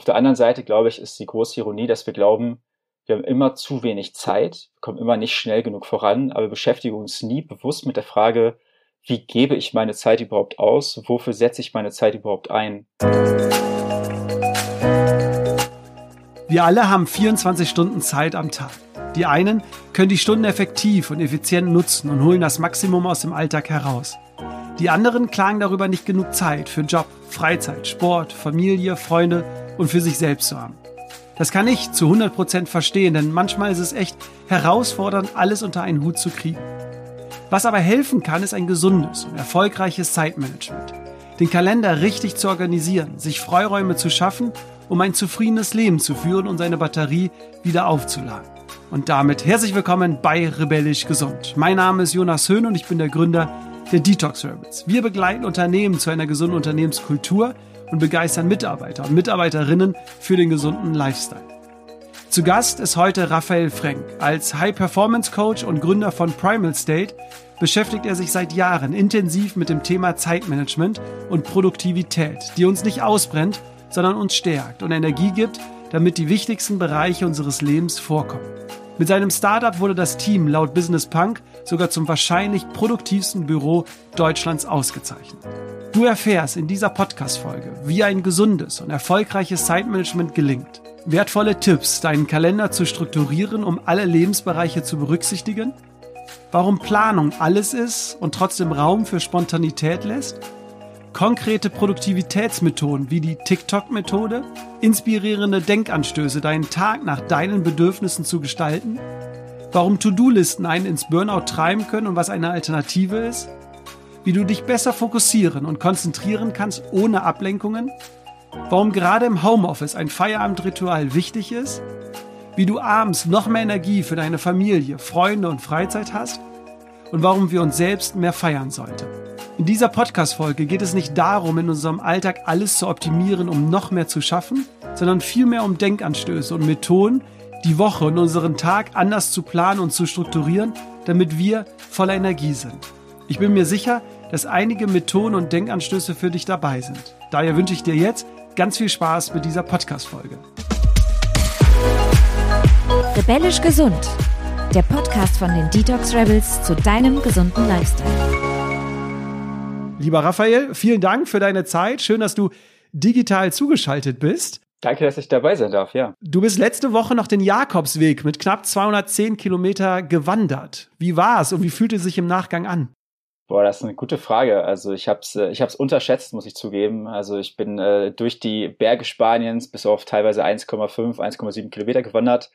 Auf der anderen Seite, glaube ich, ist die große Ironie, dass wir glauben, wir haben immer zu wenig Zeit, kommen immer nicht schnell genug voran, aber beschäftigen uns nie bewusst mit der Frage, wie gebe ich meine Zeit überhaupt aus? Wofür setze ich meine Zeit überhaupt ein? Wir alle haben 24 Stunden Zeit am Tag. Die einen können die Stunden effektiv und effizient nutzen und holen das Maximum aus dem Alltag heraus. Die anderen klagen darüber, nicht genug Zeit für Job, Freizeit, Sport, Familie, Freunde und für sich selbst zu haben. Das kann ich zu 100% verstehen, denn manchmal ist es echt herausfordernd, alles unter einen Hut zu kriegen. Was aber helfen kann, ist ein gesundes und erfolgreiches Zeitmanagement. Den Kalender richtig zu organisieren, sich Freiräume zu schaffen, um ein zufriedenes Leben zu führen und seine Batterie wieder aufzuladen. Und damit herzlich willkommen bei Rebellisch Gesund. Mein Name ist Jonas Höhn und ich bin der Gründer der Detox Rebels. Wir begleiten Unternehmen zu einer gesunden Unternehmenskultur und begeistern Mitarbeiter und Mitarbeiterinnen für den gesunden Lifestyle. Zu Gast ist heute Raphael Frank. Als High-Performance-Coach und Gründer von Primal State beschäftigt er sich seit Jahren intensiv mit dem Thema Zeitmanagement und Produktivität, die uns nicht ausbrennt, sondern uns stärkt und Energie gibt, damit die wichtigsten Bereiche unseres Lebens vorkommen. Mit seinem Startup wurde das Team laut Business Punk sogar zum wahrscheinlich produktivsten Büro Deutschlands ausgezeichnet. Du erfährst in dieser Podcast-Folge, wie ein gesundes und erfolgreiches Zeitmanagement gelingt wertvolle Tipps, deinen Kalender zu strukturieren, um alle Lebensbereiche zu berücksichtigen? Warum Planung alles ist und trotzdem Raum für Spontanität lässt? Konkrete Produktivitätsmethoden wie die TikTok-Methode? Inspirierende Denkanstöße, deinen Tag nach deinen Bedürfnissen zu gestalten? Warum To-Do-Listen einen ins Burnout treiben können und was eine Alternative ist? Wie du dich besser fokussieren und konzentrieren kannst ohne Ablenkungen? warum gerade im Homeoffice ein Feierabendritual wichtig ist, wie du abends noch mehr Energie für deine Familie, Freunde und Freizeit hast und warum wir uns selbst mehr feiern sollten. In dieser Podcast-Folge geht es nicht darum, in unserem Alltag alles zu optimieren, um noch mehr zu schaffen, sondern vielmehr um Denkanstöße und Methoden, die Woche und unseren Tag anders zu planen und zu strukturieren, damit wir voller Energie sind. Ich bin mir sicher, dass einige Methoden und Denkanstöße für dich dabei sind. Daher wünsche ich dir jetzt Ganz viel Spaß mit dieser Podcast-Folge. Rebellisch gesund. Der Podcast von den Detox Rebels zu deinem gesunden Lifestyle. Lieber Raphael, vielen Dank für deine Zeit. Schön, dass du digital zugeschaltet bist. Danke, dass ich dabei sein darf, ja. Du bist letzte Woche noch den Jakobsweg mit knapp 210 Kilometer gewandert. Wie war es und wie fühlte es sich im Nachgang an? Boah, das ist eine gute Frage. Also ich habe es äh, ich hab's unterschätzt, muss ich zugeben. Also ich bin äh, durch die Berge Spaniens bis auf teilweise 1,5, 1,7 Kilometer gewandert.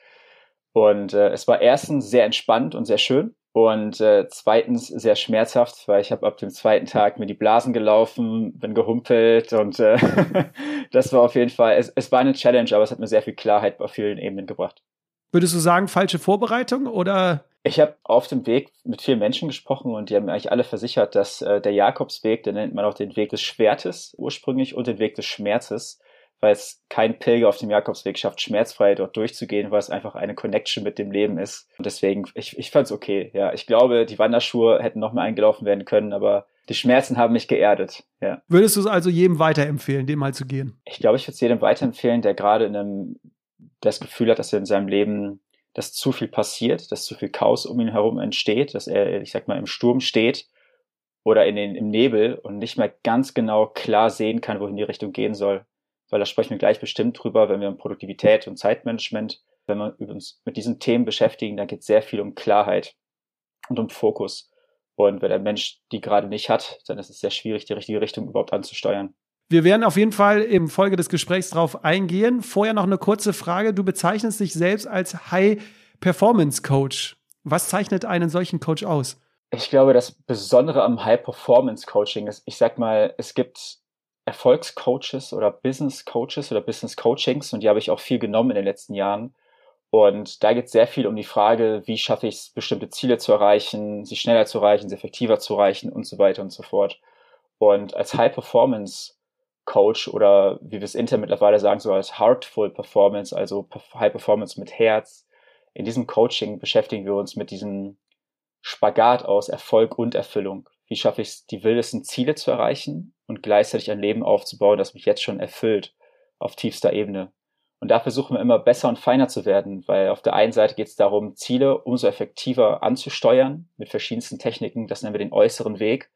Und äh, es war erstens sehr entspannt und sehr schön. Und äh, zweitens sehr schmerzhaft, weil ich habe ab dem zweiten Tag mir die Blasen gelaufen, bin gehumpelt und äh, das war auf jeden Fall, es, es war eine Challenge, aber es hat mir sehr viel Klarheit auf vielen Ebenen gebracht. Würdest du sagen, falsche Vorbereitung oder? Ich habe auf dem Weg mit vielen Menschen gesprochen und die haben mir eigentlich alle versichert, dass äh, der Jakobsweg, den nennt man auch den Weg des Schwertes ursprünglich und den Weg des Schmerzes, weil es kein Pilger auf dem Jakobsweg schafft, schmerzfrei dort durchzugehen, weil es einfach eine Connection mit dem Leben ist. Und deswegen, ich, ich fand es okay. Ja, ich glaube, die Wanderschuhe hätten noch mal eingelaufen werden können, aber die Schmerzen haben mich geerdet. Ja. Würdest du es also jedem weiterempfehlen, dem mal zu gehen? Ich glaube, ich würde es jedem weiterempfehlen, der gerade in einem das Gefühl hat, dass er in seinem Leben, dass zu viel passiert, dass zu viel Chaos um ihn herum entsteht, dass er, ich sag mal, im Sturm steht oder in den, im Nebel und nicht mehr ganz genau klar sehen kann, wohin die Richtung gehen soll. Weil da sprechen wir gleich bestimmt drüber, wenn wir um Produktivität und Zeitmanagement, wenn wir uns mit diesen Themen beschäftigen, dann geht es sehr viel um Klarheit und um Fokus. Und wenn der Mensch die gerade nicht hat, dann ist es sehr schwierig, die richtige Richtung überhaupt anzusteuern. Wir werden auf jeden Fall im Folge des Gesprächs darauf eingehen. Vorher noch eine kurze Frage. Du bezeichnest dich selbst als High Performance Coach. Was zeichnet einen solchen Coach aus? Ich glaube, das Besondere am High Performance Coaching ist, ich sag mal, es gibt Erfolgscoaches oder Business Coaches oder Business Coachings und die habe ich auch viel genommen in den letzten Jahren. Und da geht es sehr viel um die Frage, wie schaffe ich es, bestimmte Ziele zu erreichen, sie schneller zu erreichen, sie effektiver zu erreichen und so weiter und so fort. Und als High Performance Coach oder wie wir es intern mittlerweile sagen, so als Heartful Performance, also High Performance mit Herz. In diesem Coaching beschäftigen wir uns mit diesem Spagat aus Erfolg und Erfüllung. Wie schaffe ich es, die wildesten Ziele zu erreichen und gleichzeitig ein Leben aufzubauen, das mich jetzt schon erfüllt? auf tiefster Ebene. Und da versuchen wir immer besser und feiner zu werden, weil auf der einen Seite geht es darum, Ziele umso effektiver anzusteuern mit verschiedensten Techniken. Das nennen wir den äußeren Weg.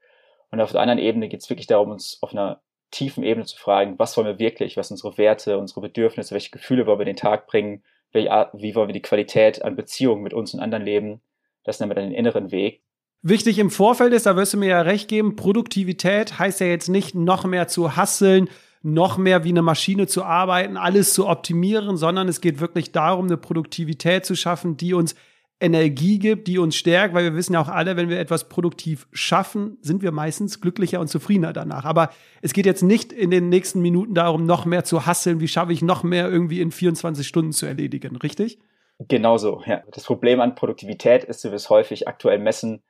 Und auf der anderen Ebene geht es wirklich darum, uns auf einer tiefen Ebene zu fragen, was wollen wir wirklich, was sind unsere Werte, unsere Bedürfnisse, welche Gefühle wollen wir den Tag bringen, wie, wie wollen wir die Qualität an Beziehungen mit uns und anderen leben. Das nennen wir dann den inneren Weg. Wichtig im Vorfeld ist, da wirst du mir ja recht geben, Produktivität heißt ja jetzt nicht noch mehr zu hasseln, noch mehr wie eine Maschine zu arbeiten, alles zu optimieren, sondern es geht wirklich darum, eine Produktivität zu schaffen, die uns Energie gibt, die uns stärkt, weil wir wissen ja auch alle, wenn wir etwas produktiv schaffen, sind wir meistens glücklicher und zufriedener danach. Aber es geht jetzt nicht in den nächsten Minuten darum, noch mehr zu hasseln, wie schaffe ich noch mehr irgendwie in 24 Stunden zu erledigen, richtig? Genauso, ja. Das Problem an Produktivität ist, wie wir es häufig aktuell messen,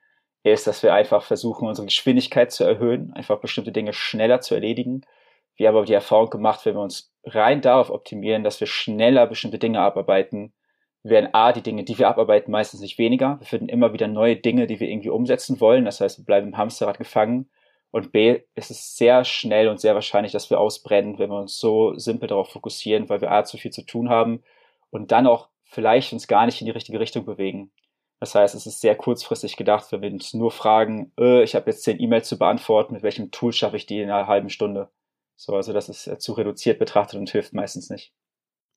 ist, dass wir einfach versuchen, unsere Geschwindigkeit zu erhöhen, einfach bestimmte Dinge schneller zu erledigen. Wir haben aber die Erfahrung gemacht, wenn wir uns rein darauf optimieren, dass wir schneller bestimmte Dinge abarbeiten, werden A, die Dinge, die wir abarbeiten, meistens nicht weniger. Wir finden immer wieder neue Dinge, die wir irgendwie umsetzen wollen. Das heißt, wir bleiben im Hamsterrad gefangen. Und B, ist es sehr schnell und sehr wahrscheinlich, dass wir ausbrennen, wenn wir uns so simpel darauf fokussieren, weil wir A, zu viel zu tun haben und dann auch vielleicht uns gar nicht in die richtige Richtung bewegen. Das heißt, es ist sehr kurzfristig gedacht, wenn wir uns nur fragen, äh, ich habe jetzt zehn E-Mails zu beantworten, mit welchem Tool schaffe ich die in einer halben Stunde? So, also das ist äh, zu reduziert betrachtet und hilft meistens nicht.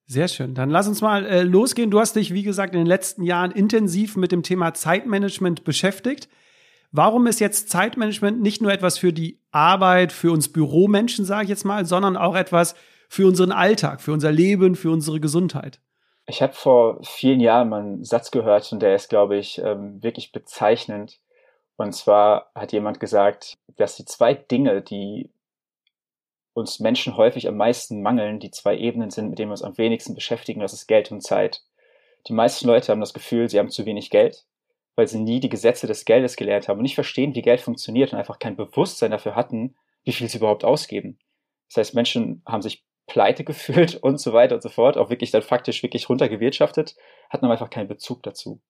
Sehr schön. Dann lass uns mal äh, losgehen. Du hast dich, wie gesagt, in den letzten Jahren intensiv mit dem Thema Zeitmanagement beschäftigt. Warum ist jetzt Zeitmanagement nicht nur etwas für die Arbeit, für uns Büromenschen, sage ich jetzt mal, sondern auch etwas für unseren Alltag, für unser Leben, für unsere Gesundheit? Ich habe vor vielen Jahren mal einen Satz gehört und der ist, glaube ich, ähm, wirklich bezeichnend. Und zwar hat jemand gesagt, dass die zwei Dinge, die uns Menschen häufig am meisten mangeln, die zwei Ebenen sind, mit denen wir uns am wenigsten beschäftigen, das ist Geld und Zeit. Die meisten Leute haben das Gefühl, sie haben zu wenig Geld, weil sie nie die Gesetze des Geldes gelernt haben und nicht verstehen, wie Geld funktioniert und einfach kein Bewusstsein dafür hatten, wie viel sie überhaupt ausgeben. Das heißt, Menschen haben sich pleite gefühlt und so weiter und so fort, auch wirklich dann faktisch wirklich runtergewirtschaftet, hatten aber einfach keinen Bezug dazu.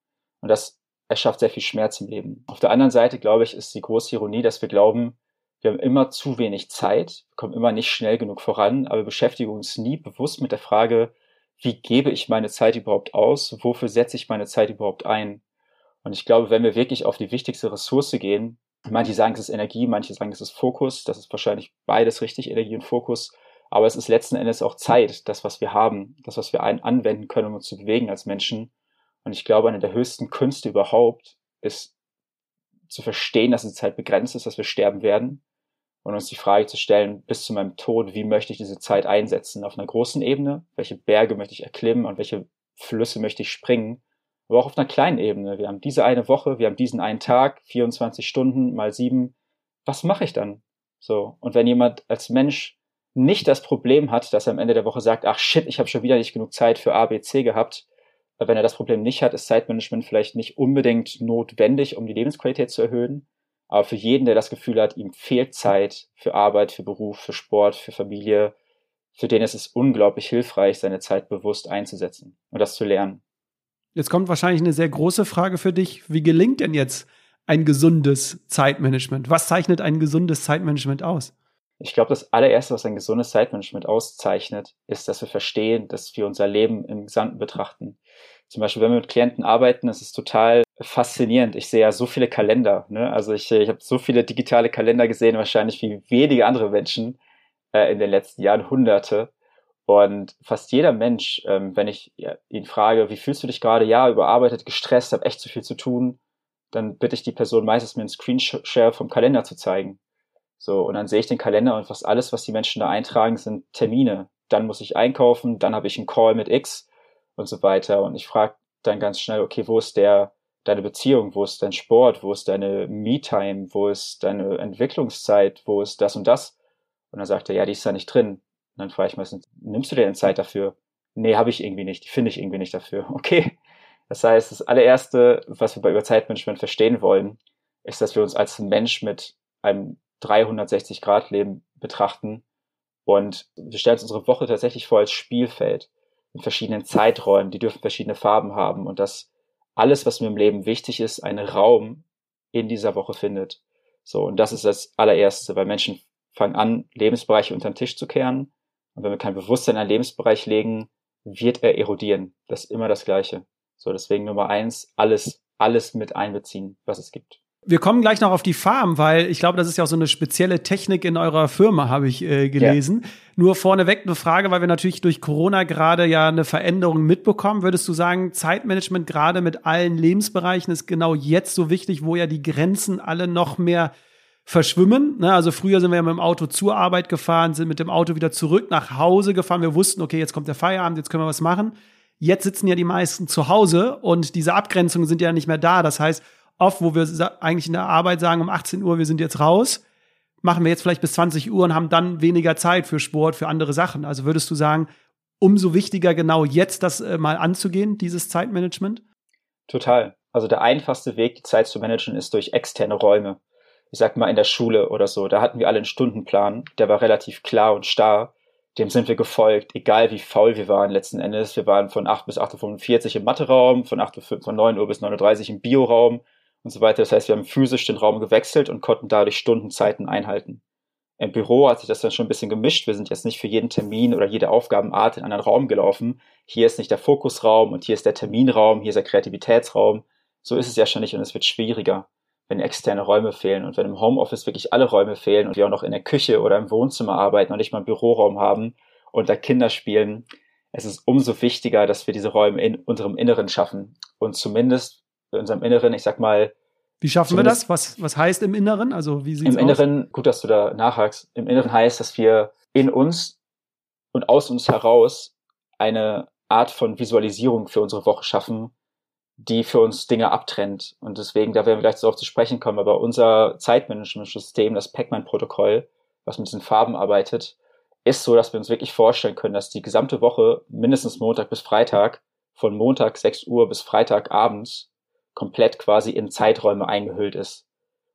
Und das erschafft sehr viel Schmerz im Leben. Auf der anderen Seite, glaube ich, ist die große Ironie, dass wir glauben, wir haben immer zu wenig Zeit, kommen immer nicht schnell genug voran, aber beschäftigen uns nie bewusst mit der Frage, wie gebe ich meine Zeit überhaupt aus? Wofür setze ich meine Zeit überhaupt ein? Und ich glaube, wenn wir wirklich auf die wichtigste Ressource gehen, manche sagen, es ist Energie, manche sagen, es ist Fokus, das ist wahrscheinlich beides richtig, Energie und Fokus, aber es ist letzten Endes auch Zeit, das, was wir haben, das, was wir anwenden können, um uns zu bewegen als Menschen. Und ich glaube, eine der höchsten Künste überhaupt ist zu verstehen, dass die Zeit begrenzt ist, dass wir sterben werden und uns die Frage zu stellen, bis zu meinem Tod, wie möchte ich diese Zeit einsetzen? Auf einer großen Ebene, welche Berge möchte ich erklimmen und welche Flüsse möchte ich springen? Aber auch auf einer kleinen Ebene. Wir haben diese eine Woche, wir haben diesen einen Tag, 24 Stunden mal sieben. Was mache ich dann? So. Und wenn jemand als Mensch nicht das Problem hat, dass er am Ende der Woche sagt, ach shit, ich habe schon wieder nicht genug Zeit für A, B, C gehabt. Wenn er das Problem nicht hat, ist Zeitmanagement vielleicht nicht unbedingt notwendig, um die Lebensqualität zu erhöhen. Aber für jeden, der das Gefühl hat, ihm fehlt Zeit für Arbeit, für Beruf, für Sport, für Familie, für den ist es unglaublich hilfreich, seine Zeit bewusst einzusetzen und das zu lernen. Jetzt kommt wahrscheinlich eine sehr große Frage für dich. Wie gelingt denn jetzt ein gesundes Zeitmanagement? Was zeichnet ein gesundes Zeitmanagement aus? Ich glaube, das allererste, was ein gesundes Zeitmanagement auszeichnet, ist, dass wir verstehen, dass wir unser Leben im Gesamten betrachten. Zum Beispiel, wenn wir mit Klienten arbeiten, ist es total faszinierend. Ich sehe ja so viele Kalender. Ne? Also ich, ich habe so viele digitale Kalender gesehen, wahrscheinlich wie wenige andere Menschen äh, in den letzten Jahren, hunderte. Und fast jeder Mensch, ähm, wenn ich ihn frage, wie fühlst du dich gerade? Ja, überarbeitet, gestresst, habe echt zu viel zu tun, dann bitte ich die Person meistens mir einen Screenshare vom Kalender zu zeigen. So, und dann sehe ich den Kalender und fast alles, was die Menschen da eintragen, sind Termine. Dann muss ich einkaufen, dann habe ich einen Call mit X und so weiter. Und ich frage dann ganz schnell, okay, wo ist der, deine Beziehung, wo ist dein Sport, wo ist deine Me-Time, wo ist deine Entwicklungszeit, wo ist das und das? Und dann sagt er, ja, die ist da nicht drin. Und dann frage ich meistens, nimmst du dir denn Zeit dafür? Nee, habe ich irgendwie nicht, die finde ich irgendwie nicht dafür. Okay. Das heißt, das allererste, was wir bei Zeitmanagement verstehen wollen, ist, dass wir uns als Mensch mit einem 360-Grad-Leben betrachten. Und wir stellen uns unsere Woche tatsächlich vor als Spielfeld in verschiedenen Zeiträumen. Die dürfen verschiedene Farben haben und dass alles, was mir im Leben wichtig ist, einen Raum in dieser Woche findet. So, und das ist das allererste, weil Menschen fangen an, Lebensbereiche unter den Tisch zu kehren, Und wenn wir kein Bewusstsein in einen Lebensbereich legen, wird er erodieren. Das ist immer das Gleiche. So, deswegen Nummer eins, alles, alles mit einbeziehen, was es gibt. Wir kommen gleich noch auf die Farm, weil ich glaube, das ist ja auch so eine spezielle Technik in eurer Firma, habe ich äh, gelesen. Ja. Nur vorneweg eine Frage, weil wir natürlich durch Corona gerade ja eine Veränderung mitbekommen. Würdest du sagen, Zeitmanagement gerade mit allen Lebensbereichen ist genau jetzt so wichtig, wo ja die Grenzen alle noch mehr verschwimmen. Ne? Also früher sind wir ja mit dem Auto zur Arbeit gefahren, sind mit dem Auto wieder zurück nach Hause gefahren. Wir wussten, okay, jetzt kommt der Feierabend, jetzt können wir was machen. Jetzt sitzen ja die meisten zu Hause und diese Abgrenzungen sind ja nicht mehr da. Das heißt, oft, wo wir eigentlich in der Arbeit sagen, um 18 Uhr, wir sind jetzt raus, machen wir jetzt vielleicht bis 20 Uhr und haben dann weniger Zeit für Sport, für andere Sachen. Also würdest du sagen, umso wichtiger genau jetzt das äh, mal anzugehen, dieses Zeitmanagement? Total. Also der einfachste Weg, die Zeit zu managen, ist durch externe Räume ich sag mal in der Schule oder so, da hatten wir alle einen Stundenplan, der war relativ klar und starr. Dem sind wir gefolgt, egal wie faul wir waren letzten Endes. Wir waren von 8 bis 8.45 Uhr im Matheraum, von, 8 Uhr, von 9 Uhr bis 9.30 Uhr im Bioraum und so weiter. Das heißt, wir haben physisch den Raum gewechselt und konnten dadurch Stundenzeiten einhalten. Im Büro hat sich das dann schon ein bisschen gemischt. Wir sind jetzt nicht für jeden Termin oder jede Aufgabenart in einen anderen Raum gelaufen. Hier ist nicht der Fokusraum und hier ist der Terminraum, hier ist der Kreativitätsraum. So ist es ja schon nicht und es wird schwieriger wenn externe Räume fehlen und wenn im Homeoffice wirklich alle Räume fehlen und wir auch noch in der Küche oder im Wohnzimmer arbeiten und nicht mal einen Büroraum haben und da Kinder spielen, es ist umso wichtiger, dass wir diese Räume in unserem Inneren schaffen und zumindest in unserem Inneren, ich sag mal, wie schaffen wir das? Was, was heißt im Inneren? Also wie sieht's Im Inneren, gut, dass du da nachhakst. Im Inneren heißt, dass wir in uns und aus uns heraus eine Art von Visualisierung für unsere Woche schaffen, die für uns Dinge abtrennt. Und deswegen, da werden wir gleich darauf zu sprechen kommen, aber unser Zeitmanagement-System, das Pac-Man-Protokoll, was mit diesen Farben arbeitet, ist so, dass wir uns wirklich vorstellen können, dass die gesamte Woche, mindestens Montag bis Freitag, von Montag 6 Uhr bis Freitag abends, komplett quasi in Zeiträume eingehüllt ist.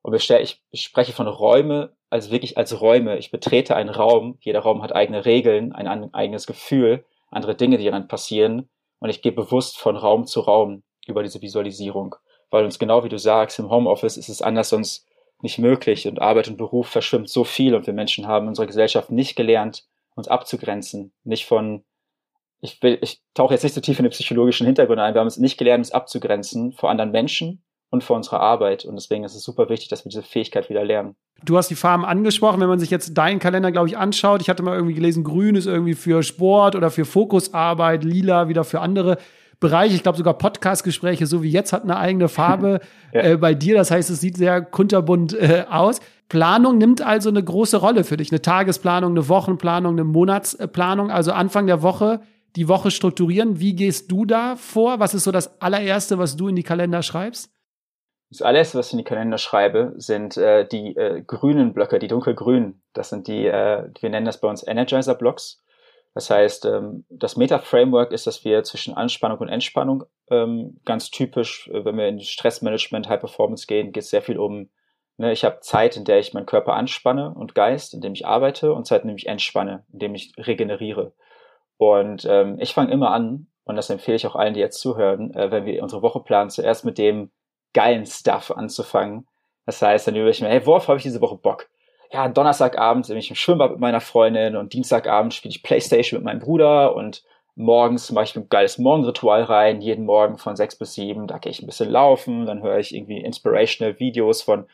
Und ich, spreche von Räume als wirklich als Räume. Ich betrete einen Raum, jeder Raum hat eigene Regeln, ein eigenes Gefühl, andere Dinge, die daran passieren. Und ich gehe bewusst von Raum zu Raum über diese Visualisierung. Weil uns genau wie du sagst, im Homeoffice ist es anders sonst nicht möglich und Arbeit und Beruf verschwimmt so viel und wir Menschen haben in unserer Gesellschaft nicht gelernt, uns abzugrenzen, nicht von, ich will, ich tauche jetzt nicht so tief in den psychologischen Hintergrund ein, wir haben es nicht gelernt, uns abzugrenzen vor anderen Menschen und vor unserer Arbeit und deswegen ist es super wichtig, dass wir diese Fähigkeit wieder lernen. Du hast die Farben angesprochen, wenn man sich jetzt deinen Kalender, glaube ich, anschaut. Ich hatte mal irgendwie gelesen, grün ist irgendwie für Sport oder für Fokusarbeit, lila wieder für andere Bereich. Ich glaube sogar Podcastgespräche, so wie jetzt, hat eine eigene Farbe ja. äh, bei dir. Das heißt, es sieht sehr kunterbunt äh, aus. Planung nimmt also eine große Rolle für dich. Eine Tagesplanung, eine Wochenplanung, eine Monatsplanung. Also Anfang der Woche die Woche strukturieren. Wie gehst du da vor? Was ist so das allererste, was du in die Kalender schreibst? Das allererste, was ich in die Kalender schreibe, sind äh, die äh, grünen Blöcke, die dunkelgrünen. Das sind die, äh, wir nennen das bei uns Energizer-Blocks. Das heißt, ähm, das Meta-Framework ist, dass wir zwischen Anspannung und Entspannung ähm, ganz typisch, äh, wenn wir in Stressmanagement, High Performance gehen, geht es sehr viel um, ne, ich habe Zeit, in der ich meinen Körper anspanne und Geist, in dem ich arbeite und Zeit, in dem ich entspanne, in dem ich regeneriere. Und ähm, ich fange immer an, und das empfehle ich auch allen, die jetzt zuhören, äh, wenn wir unsere Woche planen, zuerst mit dem geilen Stuff anzufangen. Das heißt, dann überlege ich mir, hey, worauf habe ich diese Woche Bock? ja, Donnerstagabend bin ich im Schwimmbad mit meiner Freundin und Dienstagabend spiele ich Playstation mit meinem Bruder und morgens mache ich ein geiles Morgenritual rein, jeden Morgen von sechs bis sieben, da gehe ich ein bisschen laufen, dann höre ich irgendwie inspirational Videos von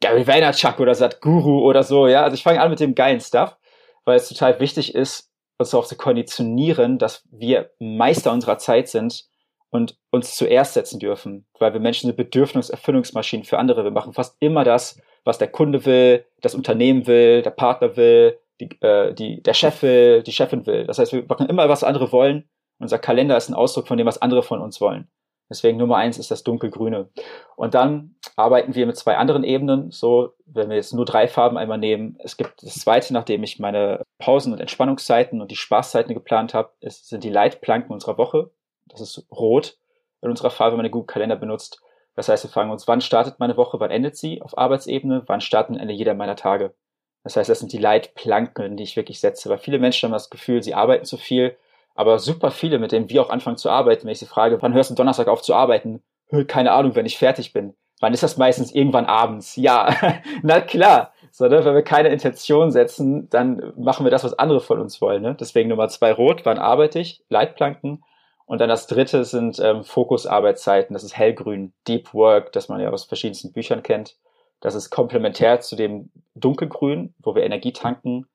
Gary Vaynerchuk oder Sadhguru oder so, ja, also ich fange an mit dem geilen Stuff, weil es total wichtig ist, uns darauf zu konditionieren, dass wir Meister unserer Zeit sind und uns zuerst setzen dürfen, weil wir Menschen sind Bedürfniserfüllungsmaschinen für andere. Wir machen fast immer das, was der Kunde will, das Unternehmen will, der Partner will, die, äh, die, der Chef will, die Chefin will. Das heißt, wir machen immer, was andere wollen. Unser Kalender ist ein Ausdruck von dem, was andere von uns wollen. Deswegen Nummer eins ist das dunkelgrüne. Und dann arbeiten wir mit zwei anderen Ebenen. So, wenn wir jetzt nur drei Farben einmal nehmen. Es gibt das zweite, nachdem ich meine Pausen und Entspannungszeiten und die Spaßzeiten geplant habe, ist, sind die Leitplanken unserer Woche. Das ist rot in unserer Farbe, wenn man den Google Kalender benutzt. Das heißt, wir fragen uns, wann startet meine Woche, wann endet sie auf Arbeitsebene, wann starten Ende jeder meiner Tage. Das heißt, das sind die Leitplanken, die ich wirklich setze. Weil viele Menschen haben das Gefühl, sie arbeiten zu viel, aber super viele, mit denen wir auch anfangen zu arbeiten, wenn ich sie frage, wann hörst du Donnerstag auf zu arbeiten? Keine Ahnung, wenn ich fertig bin. Wann ist das meistens? Irgendwann abends. Ja, na klar. So, ne? Wenn wir keine Intention setzen, dann machen wir das, was andere von uns wollen. Ne? Deswegen Nummer zwei rot, wann arbeite ich? Leitplanken. Und dann das dritte sind ähm, Fokusarbeitszeiten. Das ist hellgrün, Deep Work, das man ja aus verschiedensten Büchern kennt. Das ist komplementär zu dem dunkelgrün, wo wir Energie tanken,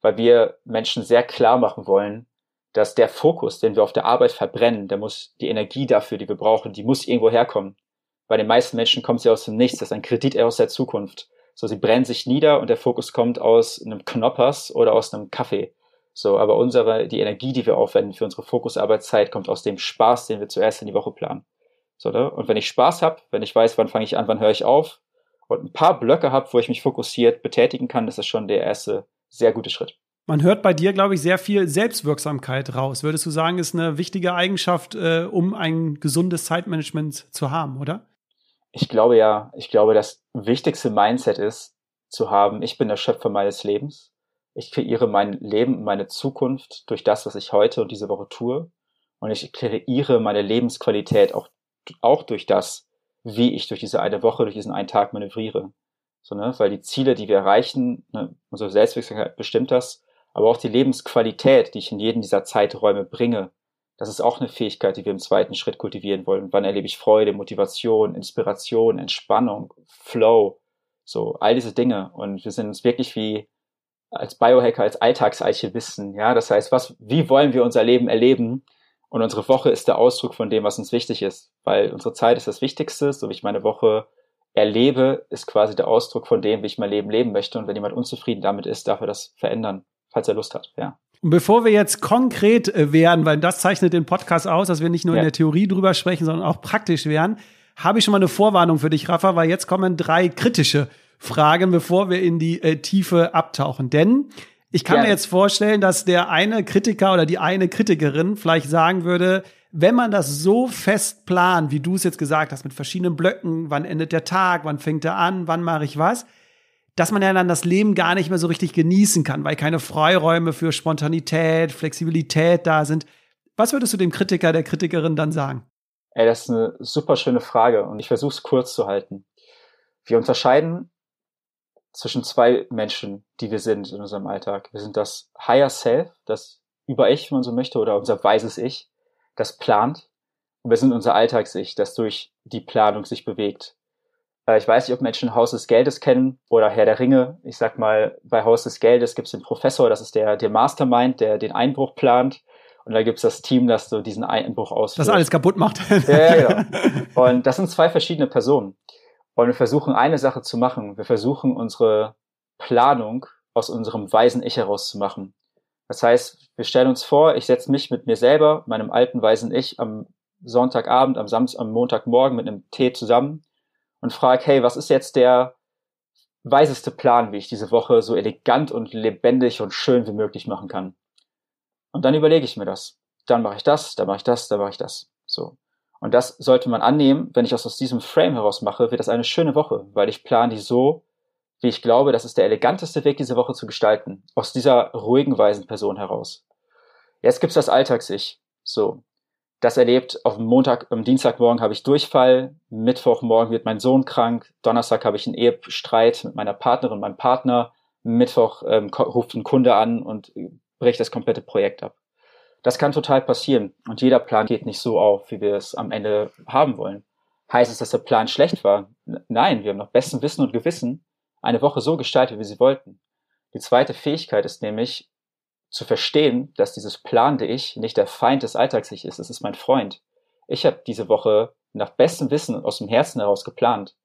weil wir Menschen sehr klar machen wollen, dass der Fokus, den wir auf der Arbeit verbrennen, der muss die Energie dafür, die wir brauchen, die muss irgendwo herkommen. Bei den meisten Menschen kommt sie aus dem Nichts. Das ist ein Kredit aus der Zukunft. So, sie brennen sich nieder und der Fokus kommt aus einem Knoppers oder aus einem Kaffee. So, aber unsere, die Energie, die wir aufwenden für unsere Fokusarbeitszeit, kommt aus dem Spaß, den wir zuerst in die Woche planen. So, ne? Und wenn ich Spaß habe, wenn ich weiß, wann fange ich an, wann höre ich auf und ein paar Blöcke habe, wo ich mich fokussiert betätigen kann, das ist schon der erste sehr gute Schritt. Man hört bei dir, glaube ich, sehr viel Selbstwirksamkeit raus. Würdest du sagen, ist eine wichtige Eigenschaft, äh, um ein gesundes Zeitmanagement zu haben, oder? Ich glaube ja, ich glaube, das wichtigste Mindset ist zu haben, ich bin der Schöpfer meines Lebens. Ich kreiere mein Leben, meine Zukunft durch das, was ich heute und diese Woche tue. Und ich kreiere meine Lebensqualität auch, auch durch das, wie ich durch diese eine Woche, durch diesen einen Tag manövriere. So, ne? Weil die Ziele, die wir erreichen, ne, unsere Selbstwirksamkeit bestimmt das, aber auch die Lebensqualität, die ich in jeden dieser Zeiträume bringe, das ist auch eine Fähigkeit, die wir im zweiten Schritt kultivieren wollen. Wann erlebe ich Freude, Motivation, Inspiration, Entspannung, Flow, so all diese Dinge. Und wir sind uns wirklich wie als Biohacker, als Alltagsarchivisten. Ja, das heißt, was, wie wollen wir unser Leben erleben? Und unsere Woche ist der Ausdruck von dem, was uns wichtig ist, weil unsere Zeit ist das Wichtigste. So wie ich meine Woche erlebe, ist quasi der Ausdruck von dem, wie ich mein Leben leben möchte. Und wenn jemand unzufrieden damit ist, darf er das verändern, falls er Lust hat. Ja. Und bevor wir jetzt konkret äh, werden, weil das zeichnet den Podcast aus, dass wir nicht nur ja. in der Theorie drüber sprechen, sondern auch praktisch werden, habe ich schon mal eine Vorwarnung für dich, Rafa, weil jetzt kommen drei kritische Fragen, bevor wir in die äh, Tiefe abtauchen. Denn ich kann ja. mir jetzt vorstellen, dass der eine Kritiker oder die eine Kritikerin vielleicht sagen würde, wenn man das so fest plant, wie du es jetzt gesagt hast, mit verschiedenen Blöcken, wann endet der Tag, wann fängt er an, wann mache ich was, dass man ja dann das Leben gar nicht mehr so richtig genießen kann, weil keine Freiräume für Spontanität, Flexibilität da sind. Was würdest du dem Kritiker, der Kritikerin dann sagen? Ey, das ist eine super schöne Frage und ich versuche es kurz zu halten. Wir unterscheiden zwischen zwei Menschen, die wir sind in unserem Alltag. Wir sind das Higher Self, das Über-Ich, wenn man so möchte, oder unser weises Ich, das plant. Und wir sind unser Alltags-Ich, das durch die Planung sich bewegt. Äh, ich weiß nicht, ob Menschen Haus des Geldes kennen oder Herr der Ringe. Ich sag mal, bei Haus des Geldes gibt es den Professor, das ist der, der Mastermind, der den Einbruch plant. Und da gibt es das Team, das so diesen Einbruch ausführt. Das alles kaputt macht. ja, ja, genau. Und das sind zwei verschiedene Personen. Und wir versuchen eine Sache zu machen. Wir versuchen unsere Planung aus unserem weisen Ich heraus zu machen. Das heißt, wir stellen uns vor, ich setze mich mit mir selber, meinem alten weisen Ich, am Sonntagabend, am Samstag, am Montagmorgen mit einem Tee zusammen und frage, hey, was ist jetzt der weiseste Plan, wie ich diese Woche so elegant und lebendig und schön wie möglich machen kann? Und dann überlege ich mir das. Dann mache ich das, dann mache ich das, dann mache ich das. So. Und das sollte man annehmen, wenn ich das aus diesem Frame heraus mache, wird das eine schöne Woche, weil ich plane die so, wie ich glaube, das ist der eleganteste Weg, diese Woche zu gestalten. Aus dieser ruhigen, weisen Person heraus. Jetzt gibt's das Alltags-Ich. So das erlebt. Auf Montag, am Dienstagmorgen habe ich Durchfall. Mittwochmorgen wird mein Sohn krank. Donnerstag habe ich einen Ehestreit mit meiner Partnerin, meinem Partner. Mittwoch ähm, ruft ein Kunde an und bricht das komplette Projekt ab. Das kann total passieren. Und jeder Plan geht nicht so auf, wie wir es am Ende haben wollen. Heißt es, dass der Plan schlecht war? Nein, wir haben nach bestem Wissen und Gewissen eine Woche so gestaltet, wie sie wollten. Die zweite Fähigkeit ist nämlich, zu verstehen, dass dieses planende Ich nicht der Feind des Alltags-Ich ist, es ist mein Freund. Ich habe diese Woche nach bestem Wissen aus dem Herzen heraus geplant.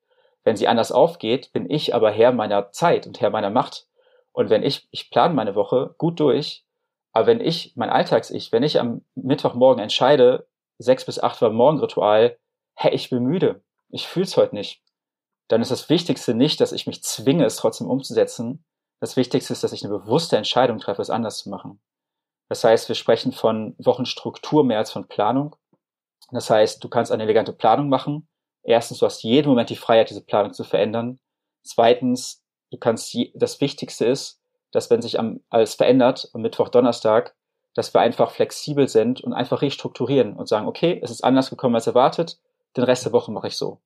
Wenn sie anders aufgeht, bin ich aber Herr meiner Zeit und Herr meiner Macht. Und wenn ich, ich plane meine Woche gut durch, aber wenn ich, mein Alltags-Ich, wenn ich am Mittwochmorgen entscheide, sechs bis acht war Morgenritual, hey, ich bin müde, ich fühl's heute nicht, dann ist das Wichtigste nicht, dass ich mich zwinge, es trotzdem umzusetzen, das Wichtigste ist, dass ich eine bewusste Entscheidung treffe, es anders zu machen. Das heißt, wir sprechen von Wochenstruktur mehr als von Planung. Das heißt, du kannst eine elegante Planung machen. Erstens, du hast jeden Moment die Freiheit, diese Planung zu verändern. Zweitens, du kannst, das Wichtigste ist, dass wenn sich am, alles verändert, am Mittwoch, Donnerstag, dass wir einfach flexibel sind und einfach restrukturieren und sagen, okay, es ist anders gekommen als erwartet, den Rest der Woche mache ich so.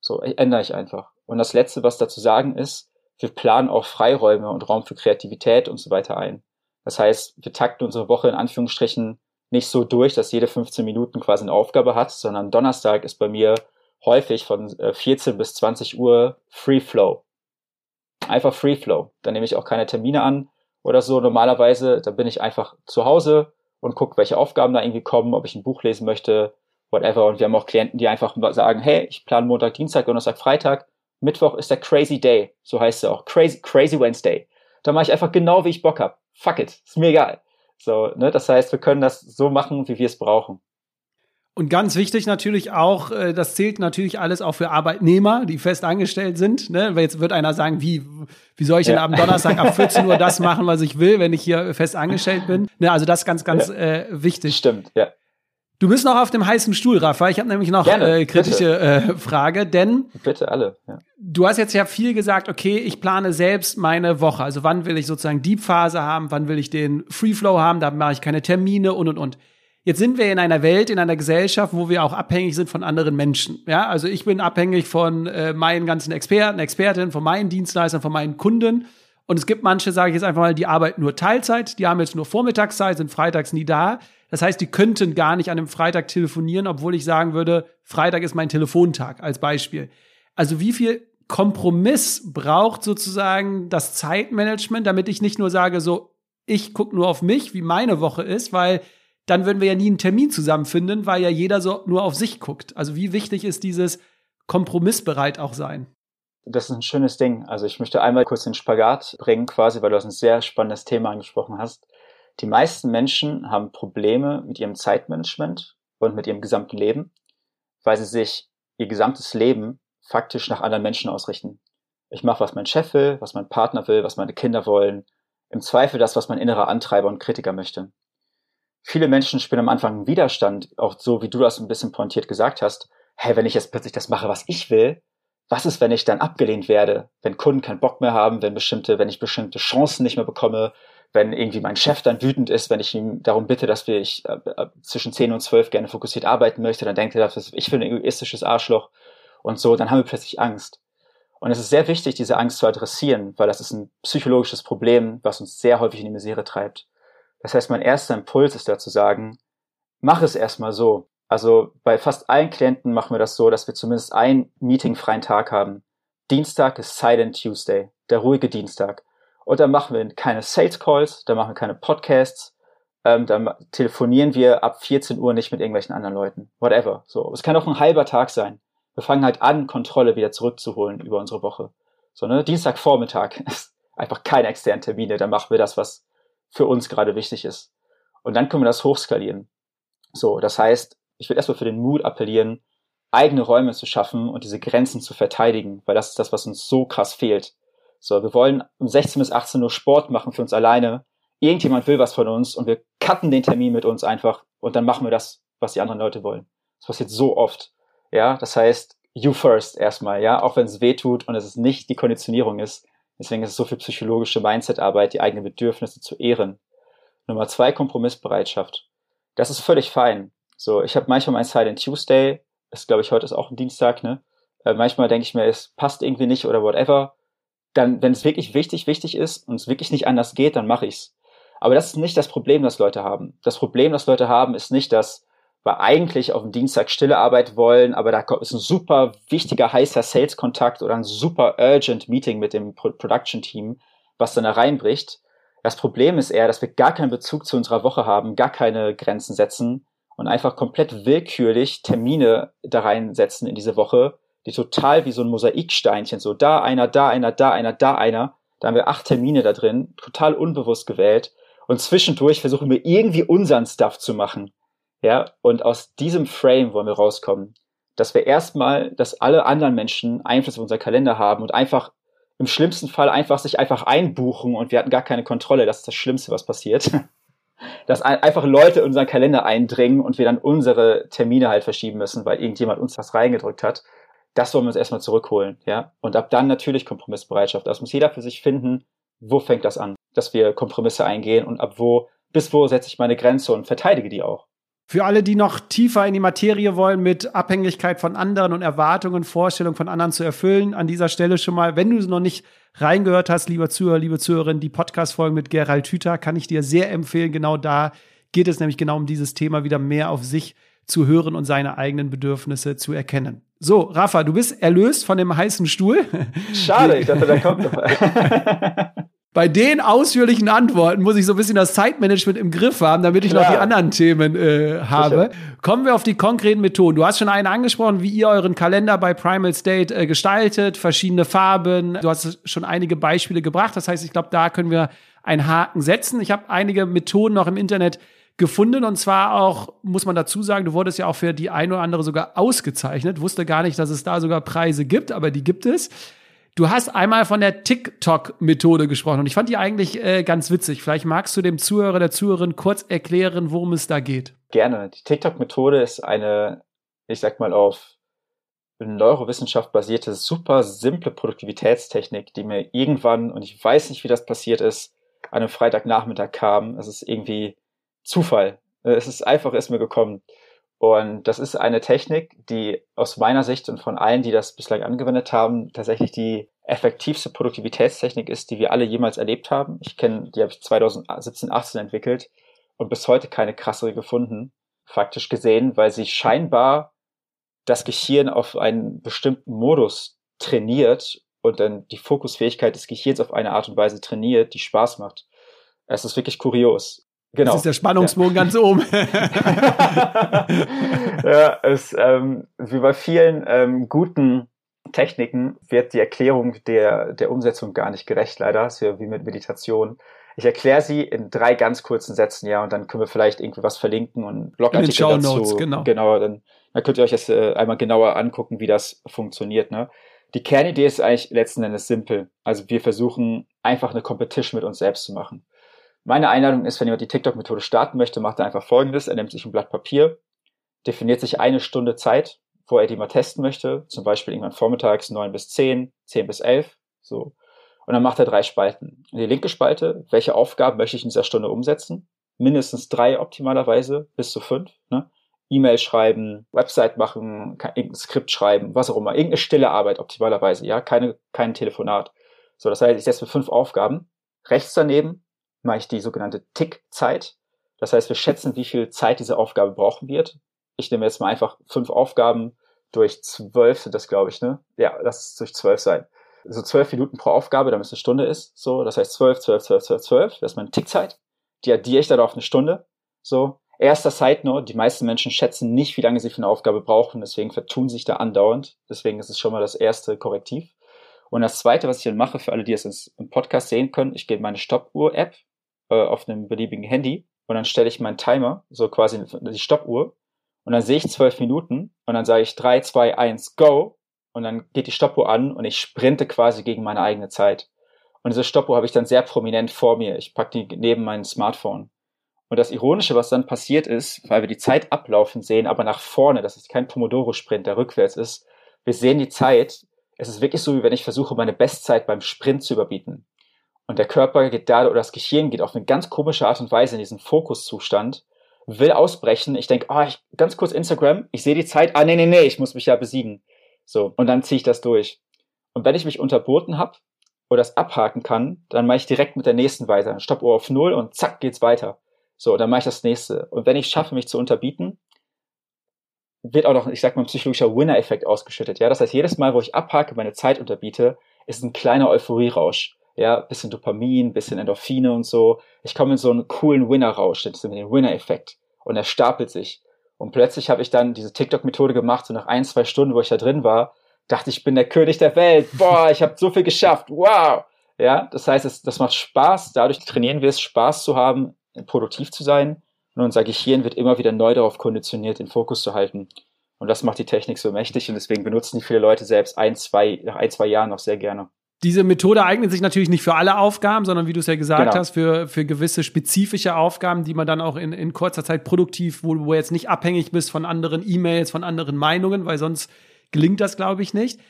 So ändere ich einfach. Und das Letzte, was dazu sagen ist, wir planen auch Freiräume und Raum für Kreativität und so weiter ein. Das heißt, wir takten unsere Woche in Anführungsstrichen nicht so durch, dass jede 15 Minuten quasi eine Aufgabe hat, sondern Donnerstag ist bei mir häufig von 14 äh, bis 20 Uhr Free Flow. Einfach Free Flow. Da nehme ich auch keine Termine an oder so. Normalerweise, da bin ich einfach zu Hause und gucke, welche Aufgaben da irgendwie kommen, ob ich ein Buch lesen möchte, whatever. Und wir haben auch Klienten, die einfach sagen, hey, ich plane Montag, Dienstag, Donnerstag, Freitag. Mittwoch ist der Crazy Day. So heißt es auch. Crazy, Crazy Wednesday. Da mache ich einfach genau, wie ich Bock hab. Fuck it. Ist mir egal. So, ne? Das heißt, wir können das so machen, wie wir es brauchen. Und ganz wichtig natürlich auch, äh, das zählt natürlich alles auch für Arbeitnehmer, die fest angestellt sind. Ne? Weil jetzt wird einer sagen, wie, wie soll ich denn ja. am Donnerstag ab 14 Uhr das machen, was ich will, wenn ich hier fest angestellt bin? Ne? Also das ist ganz, ganz ja. äh, wichtig. Stimmt, ja. Du bist noch auf dem heißen Stuhl, Rafa. Ich habe nämlich noch Gerne, äh, kritische äh, Frage, denn bitte alle. Ja. Du hast jetzt ja viel gesagt, okay, ich plane selbst meine Woche. Also wann will ich sozusagen Deep Phase haben, wann will ich den Free Flow haben, da mache ich keine Termine und und und. Jetzt sind wir in einer Welt, in einer Gesellschaft, wo wir auch abhängig sind von anderen Menschen. Ja, also ich bin abhängig von äh, meinen ganzen Experten, Expertinnen, von meinen Dienstleistern, von meinen Kunden. Und es gibt manche, sage ich jetzt einfach mal, die arbeiten nur Teilzeit, die haben jetzt nur Vormittagszeit, sind freitags nie da. Das heißt, die könnten gar nicht an einem Freitag telefonieren, obwohl ich sagen würde, Freitag ist mein Telefontag als Beispiel. Also wie viel Kompromiss braucht sozusagen das Zeitmanagement, damit ich nicht nur sage, so, ich gucke nur auf mich, wie meine Woche ist, weil dann würden wir ja nie einen Termin zusammenfinden, weil ja jeder so nur auf sich guckt. Also wie wichtig ist dieses kompromissbereit auch sein? Das ist ein schönes Ding. Also ich möchte einmal kurz den Spagat bringen, quasi, weil du das ein sehr spannendes Thema angesprochen hast. Die meisten Menschen haben Probleme mit ihrem Zeitmanagement und mit ihrem gesamten Leben, weil sie sich ihr gesamtes Leben faktisch nach anderen Menschen ausrichten. Ich mache, was mein Chef will, was mein Partner will, was meine Kinder wollen. Im Zweifel das, was mein innerer Antreiber und Kritiker möchte. Viele Menschen spüren am Anfang einen Widerstand, auch so wie du das ein bisschen pointiert gesagt hast. Hey, wenn ich jetzt plötzlich das mache, was ich will, was ist, wenn ich dann abgelehnt werde, wenn Kunden keinen Bock mehr haben, wenn bestimmte, wenn ich bestimmte Chancen nicht mehr bekomme, wenn irgendwie mein Chef dann wütend ist, wenn ich ihm darum bitte, dass wir ich äh, äh zwischen 10 und 12 gerne fokussiert arbeiten möchte, dann denkt er, dass ich bin ein egoistisches Arschloch und so, dann haben wir plötzlich Angst. Und es ist sehr wichtig, diese Angst zu adressieren, weil das ist ein psychologisches Problem, was uns sehr häufig in die Misere treibt. Das heißt, mein erster Impuls ist da zu sagen, mach es erstmal so. Also bei fast allen Klienten machen wir das so, dass wir zumindest einen meetingfreien Tag haben. Dienstag ist Silent Tuesday, der ruhige Dienstag. Und dann machen wir keine Sales Calls, dann machen wir keine Podcasts, ähm, dann telefonieren wir ab 14 Uhr nicht mit irgendwelchen anderen Leuten. Whatever. So. Es kann auch ein halber Tag sein. Wir fangen halt an, Kontrolle wieder zurückzuholen über unsere Woche. So, ne? Dienstagvormittag ist einfach keine externen Termine. Dann machen wir das, was für uns gerade wichtig ist. Und dann können wir das hochskalieren. So, das heißt, ich will erstmal für den Mut appellieren, eigene Räume zu schaffen und diese Grenzen zu verteidigen, weil das ist das, was uns so krass fehlt. So, wir wollen um 16 bis 18 Uhr Sport machen für uns alleine. Irgendjemand will was von uns und wir cutten den Termin mit uns einfach und dann machen wir das, was die anderen Leute wollen. Das passiert so oft. Ja, das heißt, you first erstmal, ja, auch wenn es weh tut und es nicht die Konditionierung ist. Deswegen ist es so viel psychologische Mindset-Arbeit, die eigenen Bedürfnisse zu ehren. Nummer zwei, Kompromissbereitschaft. Das ist völlig fein. So, ich habe manchmal mein Silent Tuesday, ist glaube ich heute ist auch ein Dienstag, ne? Äh, manchmal denke ich mir, es passt irgendwie nicht oder whatever. Dann, wenn es wirklich wichtig, wichtig ist und es wirklich nicht anders geht, dann mache ich's. Aber das ist nicht das Problem, das Leute haben. Das Problem, das Leute haben, ist nicht, dass wir eigentlich auf dem Dienstag stille Arbeit wollen, aber da ist ein super wichtiger, heißer Sales-Kontakt oder ein super urgent Meeting mit dem Production-Team, was dann da reinbricht. Das Problem ist eher, dass wir gar keinen Bezug zu unserer Woche haben, gar keine Grenzen setzen und einfach komplett willkürlich Termine da reinsetzen in diese Woche, die total wie so ein Mosaiksteinchen, so da einer, da einer, da einer, da einer. Da haben wir acht Termine da drin, total unbewusst gewählt. Und zwischendurch versuchen wir irgendwie unseren Stuff zu machen. Ja, und aus diesem Frame wollen wir rauskommen. Dass wir erstmal, dass alle anderen Menschen Einfluss auf unser Kalender haben und einfach im schlimmsten Fall einfach sich einfach einbuchen und wir hatten gar keine Kontrolle. Das ist das Schlimmste, was passiert. dass einfach Leute in unseren Kalender eindringen und wir dann unsere Termine halt verschieben müssen, weil irgendjemand uns was reingedrückt hat. Das wollen wir uns erstmal zurückholen, ja. Und ab dann natürlich Kompromissbereitschaft. Das muss jeder für sich finden, wo fängt das an, dass wir Kompromisse eingehen und ab wo, bis wo setze ich meine Grenze und verteidige die auch. Für alle, die noch tiefer in die Materie wollen, mit Abhängigkeit von anderen und Erwartungen, Vorstellungen von anderen zu erfüllen, an dieser Stelle schon mal, wenn du es noch nicht reingehört hast, lieber Zuhörer, liebe Zuhörerin, die Podcast-Folgen mit Gerald Hüther kann ich dir sehr empfehlen. Genau da geht es nämlich genau um dieses Thema, wieder mehr auf sich zu hören und seine eigenen Bedürfnisse zu erkennen. So, Rafa, du bist erlöst von dem heißen Stuhl. Schade, ich dachte, da kommt noch. bei den ausführlichen Antworten muss ich so ein bisschen das Zeitmanagement im Griff haben, damit ich Klar. noch die anderen Themen äh, habe. Sicher. Kommen wir auf die konkreten Methoden. Du hast schon einen angesprochen, wie ihr euren Kalender bei Primal State äh, gestaltet, verschiedene Farben. Du hast schon einige Beispiele gebracht. Das heißt, ich glaube, da können wir einen Haken setzen. Ich habe einige Methoden noch im Internet gefunden und zwar auch, muss man dazu sagen, du wurdest ja auch für die eine oder andere sogar ausgezeichnet. Wusste gar nicht, dass es da sogar Preise gibt, aber die gibt es. Du hast einmal von der TikTok-Methode gesprochen und ich fand die eigentlich äh, ganz witzig. Vielleicht magst du dem Zuhörer, der Zuhörerin kurz erklären, worum es da geht. Gerne. Die TikTok-Methode ist eine, ich sag mal, auf Neurowissenschaft basierte, super simple Produktivitätstechnik, die mir irgendwann, und ich weiß nicht, wie das passiert ist, an einem Freitagnachmittag kam. Es ist irgendwie Zufall. Es ist einfach, ist mir gekommen. Und das ist eine Technik, die aus meiner Sicht und von allen, die das bislang angewendet haben, tatsächlich die effektivste Produktivitätstechnik ist, die wir alle jemals erlebt haben. Ich kenne, die habe ich 2017, 18 entwickelt und bis heute keine krassere gefunden, faktisch gesehen, weil sie scheinbar das Gehirn auf einen bestimmten Modus trainiert und dann die Fokusfähigkeit des Gehirns auf eine Art und Weise trainiert, die Spaß macht. Es ist wirklich kurios. Genau. Das ist der Spannungsbogen ja. ganz oben. ja, es, ähm, wie bei vielen ähm, guten Techniken wird die Erklärung der, der Umsetzung gar nicht gerecht, leider. Das ist ja wie mit Meditation. Ich erkläre sie in drei ganz kurzen Sätzen, ja, und dann können wir vielleicht irgendwie was verlinken und Blogartikel in den dazu. Notes, genau. Genau, dann, dann könnt ihr euch das äh, einmal genauer angucken, wie das funktioniert. Ne? Die Kernidee ist eigentlich letzten Endes simpel. Also wir versuchen einfach eine Competition mit uns selbst zu machen. Meine Einladung ist, wenn jemand die TikTok-Methode starten möchte, macht er einfach folgendes. Er nimmt sich ein Blatt Papier, definiert sich eine Stunde Zeit, wo er die mal testen möchte, zum Beispiel irgendwann vormittags neun bis zehn, zehn bis elf, so. Und dann macht er drei Spalten. In die linke Spalte, welche Aufgaben möchte ich in dieser Stunde umsetzen? Mindestens drei optimalerweise, bis zu fünf. Ne? E-Mail schreiben, Website machen, irgendein Skript schreiben, was auch immer. Irgendeine stille Arbeit optimalerweise, ja, keine, kein Telefonat. So, das heißt, ich setze mir fünf Aufgaben. Rechts daneben mache ich die sogenannte Tick-Zeit. Das heißt, wir schätzen, wie viel Zeit diese Aufgabe brauchen wird. Ich nehme jetzt mal einfach fünf Aufgaben durch zwölf sind das, glaube ich, ne? Ja, lass es durch zwölf sein. So zwölf Minuten pro Aufgabe, damit es eine Stunde ist. So, das heißt zwölf, zwölf, zwölf, zwölf, zwölf. Das ist meine Tickzeit. Die addiere ich dann auf eine Stunde. So. Erster Side Note, die meisten Menschen schätzen nicht, wie lange sie für eine Aufgabe brauchen, deswegen vertun sich da andauernd. Deswegen ist es schon mal das erste Korrektiv. Und das zweite, was ich dann mache, für alle, die es im Podcast sehen können, ich gehe in meine Stoppuhr-App, äh, auf einem beliebigen Handy und dann stelle ich meinen Timer, so quasi die Stoppuhr und dann sehe ich zwölf Minuten und dann sage ich drei, zwei, eins, go und dann geht die Stoppuhr an und ich sprinte quasi gegen meine eigene Zeit. Und diese Stoppuhr habe ich dann sehr prominent vor mir. Ich packe die neben mein Smartphone. Und das Ironische, was dann passiert ist, weil wir die Zeit ablaufen sehen, aber nach vorne, das ist kein Pomodoro-Sprint, der rückwärts ist, wir sehen die Zeit. Es ist wirklich so, wie wenn ich versuche, meine Bestzeit beim Sprint zu überbieten. Und der Körper geht da, oder das Gehirn geht auf eine ganz komische Art und Weise in diesen Fokuszustand, will ausbrechen. Ich denke, ah, oh, ganz kurz Instagram, ich sehe die Zeit, ah, nee, nee, nee, ich muss mich ja besiegen. So, und dann ziehe ich das durch. Und wenn ich mich unterboten habe oder das abhaken kann, dann mache ich direkt mit der nächsten weiter. Stoppuhr auf Null und zack, geht's weiter. So, dann mache ich das nächste. Und wenn ich schaffe, mich zu unterbieten, wird auch noch, ich sag mal, ein psychologischer Winner-Effekt ausgeschüttet. Ja, das heißt, jedes Mal, wo ich abhake, meine Zeit unterbiete, ist ein kleiner Euphorie-Rausch ja, bisschen Dopamin, bisschen Endorphine und so. Ich komme in so einen coolen Winner-Rausch, den Winner-Effekt. Und er stapelt sich. Und plötzlich habe ich dann diese TikTok-Methode gemacht, so nach ein, zwei Stunden, wo ich da drin war, dachte ich, bin der König der Welt. Boah, ich habe so viel geschafft. Wow. Ja, das heißt, es, das macht Spaß. Dadurch trainieren wir es, Spaß zu haben, produktiv zu sein. Und unser Gehirn wird immer wieder neu darauf konditioniert, den Fokus zu halten. Und das macht die Technik so mächtig und deswegen benutzen die viele Leute selbst ein, zwei, nach ein, zwei Jahren noch sehr gerne. Diese Methode eignet sich natürlich nicht für alle Aufgaben, sondern wie du es ja gesagt genau. hast, für, für gewisse spezifische Aufgaben, die man dann auch in, in kurzer Zeit produktiv, wo du jetzt nicht abhängig bist von anderen E-Mails, von anderen Meinungen, weil sonst gelingt das, glaube ich, nicht.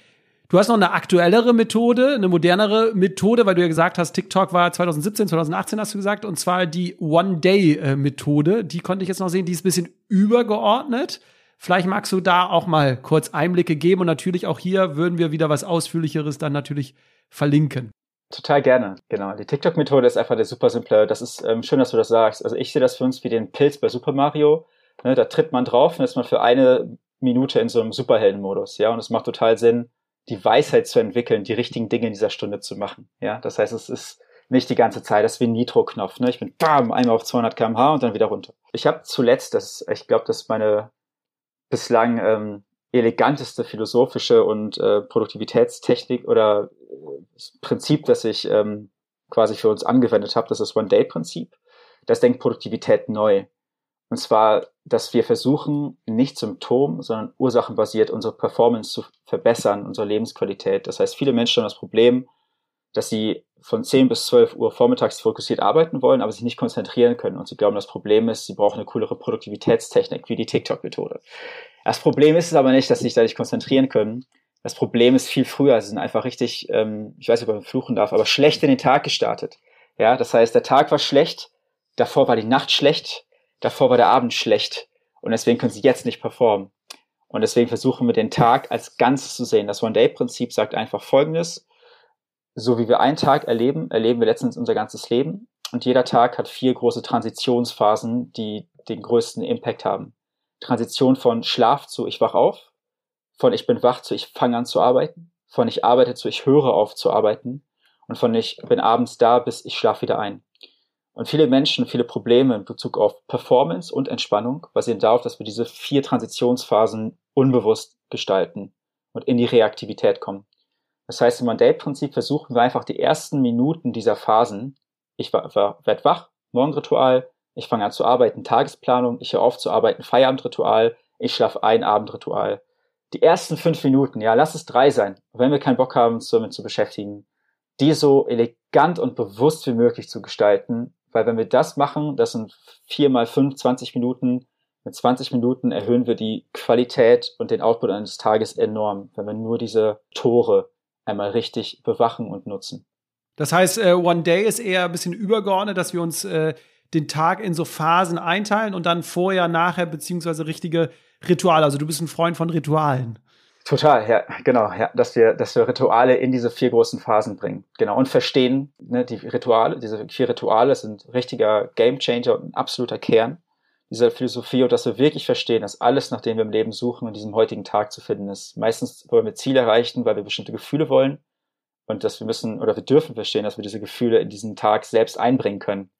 Du hast noch eine aktuellere Methode, eine modernere Methode, weil du ja gesagt hast, TikTok war 2017, 2018 hast du gesagt, und zwar die One-Day-Methode. Die konnte ich jetzt noch sehen, die ist ein bisschen übergeordnet. Vielleicht magst du da auch mal kurz Einblicke geben und natürlich auch hier würden wir wieder was Ausführlicheres dann natürlich verlinken. Total gerne, genau. Die TikTok-Methode ist einfach der super simple. Das ist ähm, schön, dass du das sagst. Also ich sehe das für uns wie den Pilz bei Super Mario. Ne, da tritt man drauf und ist man für eine Minute in so einem Superhelden-Modus, ja. Und es macht total Sinn, die Weisheit zu entwickeln, die richtigen Dinge in dieser Stunde zu machen. Ja, das heißt, es ist nicht die ganze Zeit, das ist wie ein Nitro-Knopf. Ne? Ich bin bam, einmal auf 200 km/h und dann wieder runter. Ich habe zuletzt, das, ich glaube, das ist meine bislang ähm, eleganteste philosophische und äh, Produktivitätstechnik oder äh, Prinzip, das ich ähm, quasi für uns angewendet habe, das ist das One-Day-Prinzip. Das denkt Produktivität neu. Und zwar, dass wir versuchen, nicht Symptom, sondern ursachenbasiert unsere Performance zu verbessern, unsere Lebensqualität. Das heißt, viele Menschen haben das Problem, dass sie von 10 bis 12 Uhr vormittags fokussiert arbeiten wollen, aber sich nicht konzentrieren können. Und sie glauben, das Problem ist, sie brauchen eine coolere Produktivitätstechnik wie die TikTok-Methode. Das Problem ist es aber nicht, dass sie sich da nicht konzentrieren können. Das Problem ist viel früher. Sie sind einfach richtig, ähm, ich weiß nicht, ob man fluchen darf, aber schlecht in den Tag gestartet. Ja, das heißt, der Tag war schlecht, davor war die Nacht schlecht, davor war der Abend schlecht und deswegen können sie jetzt nicht performen. Und deswegen versuchen wir den Tag als Ganzes zu sehen. Das One-Day-Prinzip sagt einfach Folgendes. So wie wir einen Tag erleben, erleben wir letztens unser ganzes Leben. Und jeder Tag hat vier große Transitionsphasen, die den größten Impact haben. Transition von Schlaf zu ich wach auf, von ich bin wach zu ich fange an zu arbeiten, von ich arbeite zu ich höre auf zu arbeiten und von ich bin abends da bis ich schlafe wieder ein. Und viele Menschen, viele Probleme in Bezug auf Performance und Entspannung basieren darauf, dass wir diese vier Transitionsphasen unbewusst gestalten und in die Reaktivität kommen. Das heißt, im Monday-Prinzip versuchen wir einfach die ersten Minuten dieser Phasen, ich werde wach, Morgenritual, ich fange an zu arbeiten, Tagesplanung, ich höre auf zu arbeiten, Feierabendritual, ich schlafe ein, Abendritual. Die ersten fünf Minuten, ja, lass es drei sein, wenn wir keinen Bock haben, uns damit zu beschäftigen, die so elegant und bewusst wie möglich zu gestalten, weil wenn wir das machen, das sind vier mal fünf, 20 Minuten, mit 20 Minuten erhöhen wir die Qualität und den Output eines Tages enorm, wenn wir nur diese Tore einmal richtig bewachen und nutzen. Das heißt, äh, One Day ist eher ein bisschen übergeordnet, dass wir uns äh, den Tag in so Phasen einteilen und dann vorher, nachher, beziehungsweise richtige Rituale. Also du bist ein Freund von Ritualen. Total, ja, genau, ja, dass wir, dass wir Rituale in diese vier großen Phasen bringen, genau und verstehen, ne, die Rituale, diese vier Rituale sind richtiger Gamechanger und ein absoluter Kern dieser Philosophie und dass wir wirklich verstehen, dass alles, nach dem wir im Leben suchen, in diesem heutigen Tag zu finden ist. Meistens wollen wir Ziele erreichen, weil wir bestimmte Gefühle wollen und dass wir müssen oder wir dürfen verstehen, dass wir diese Gefühle in diesen Tag selbst einbringen können.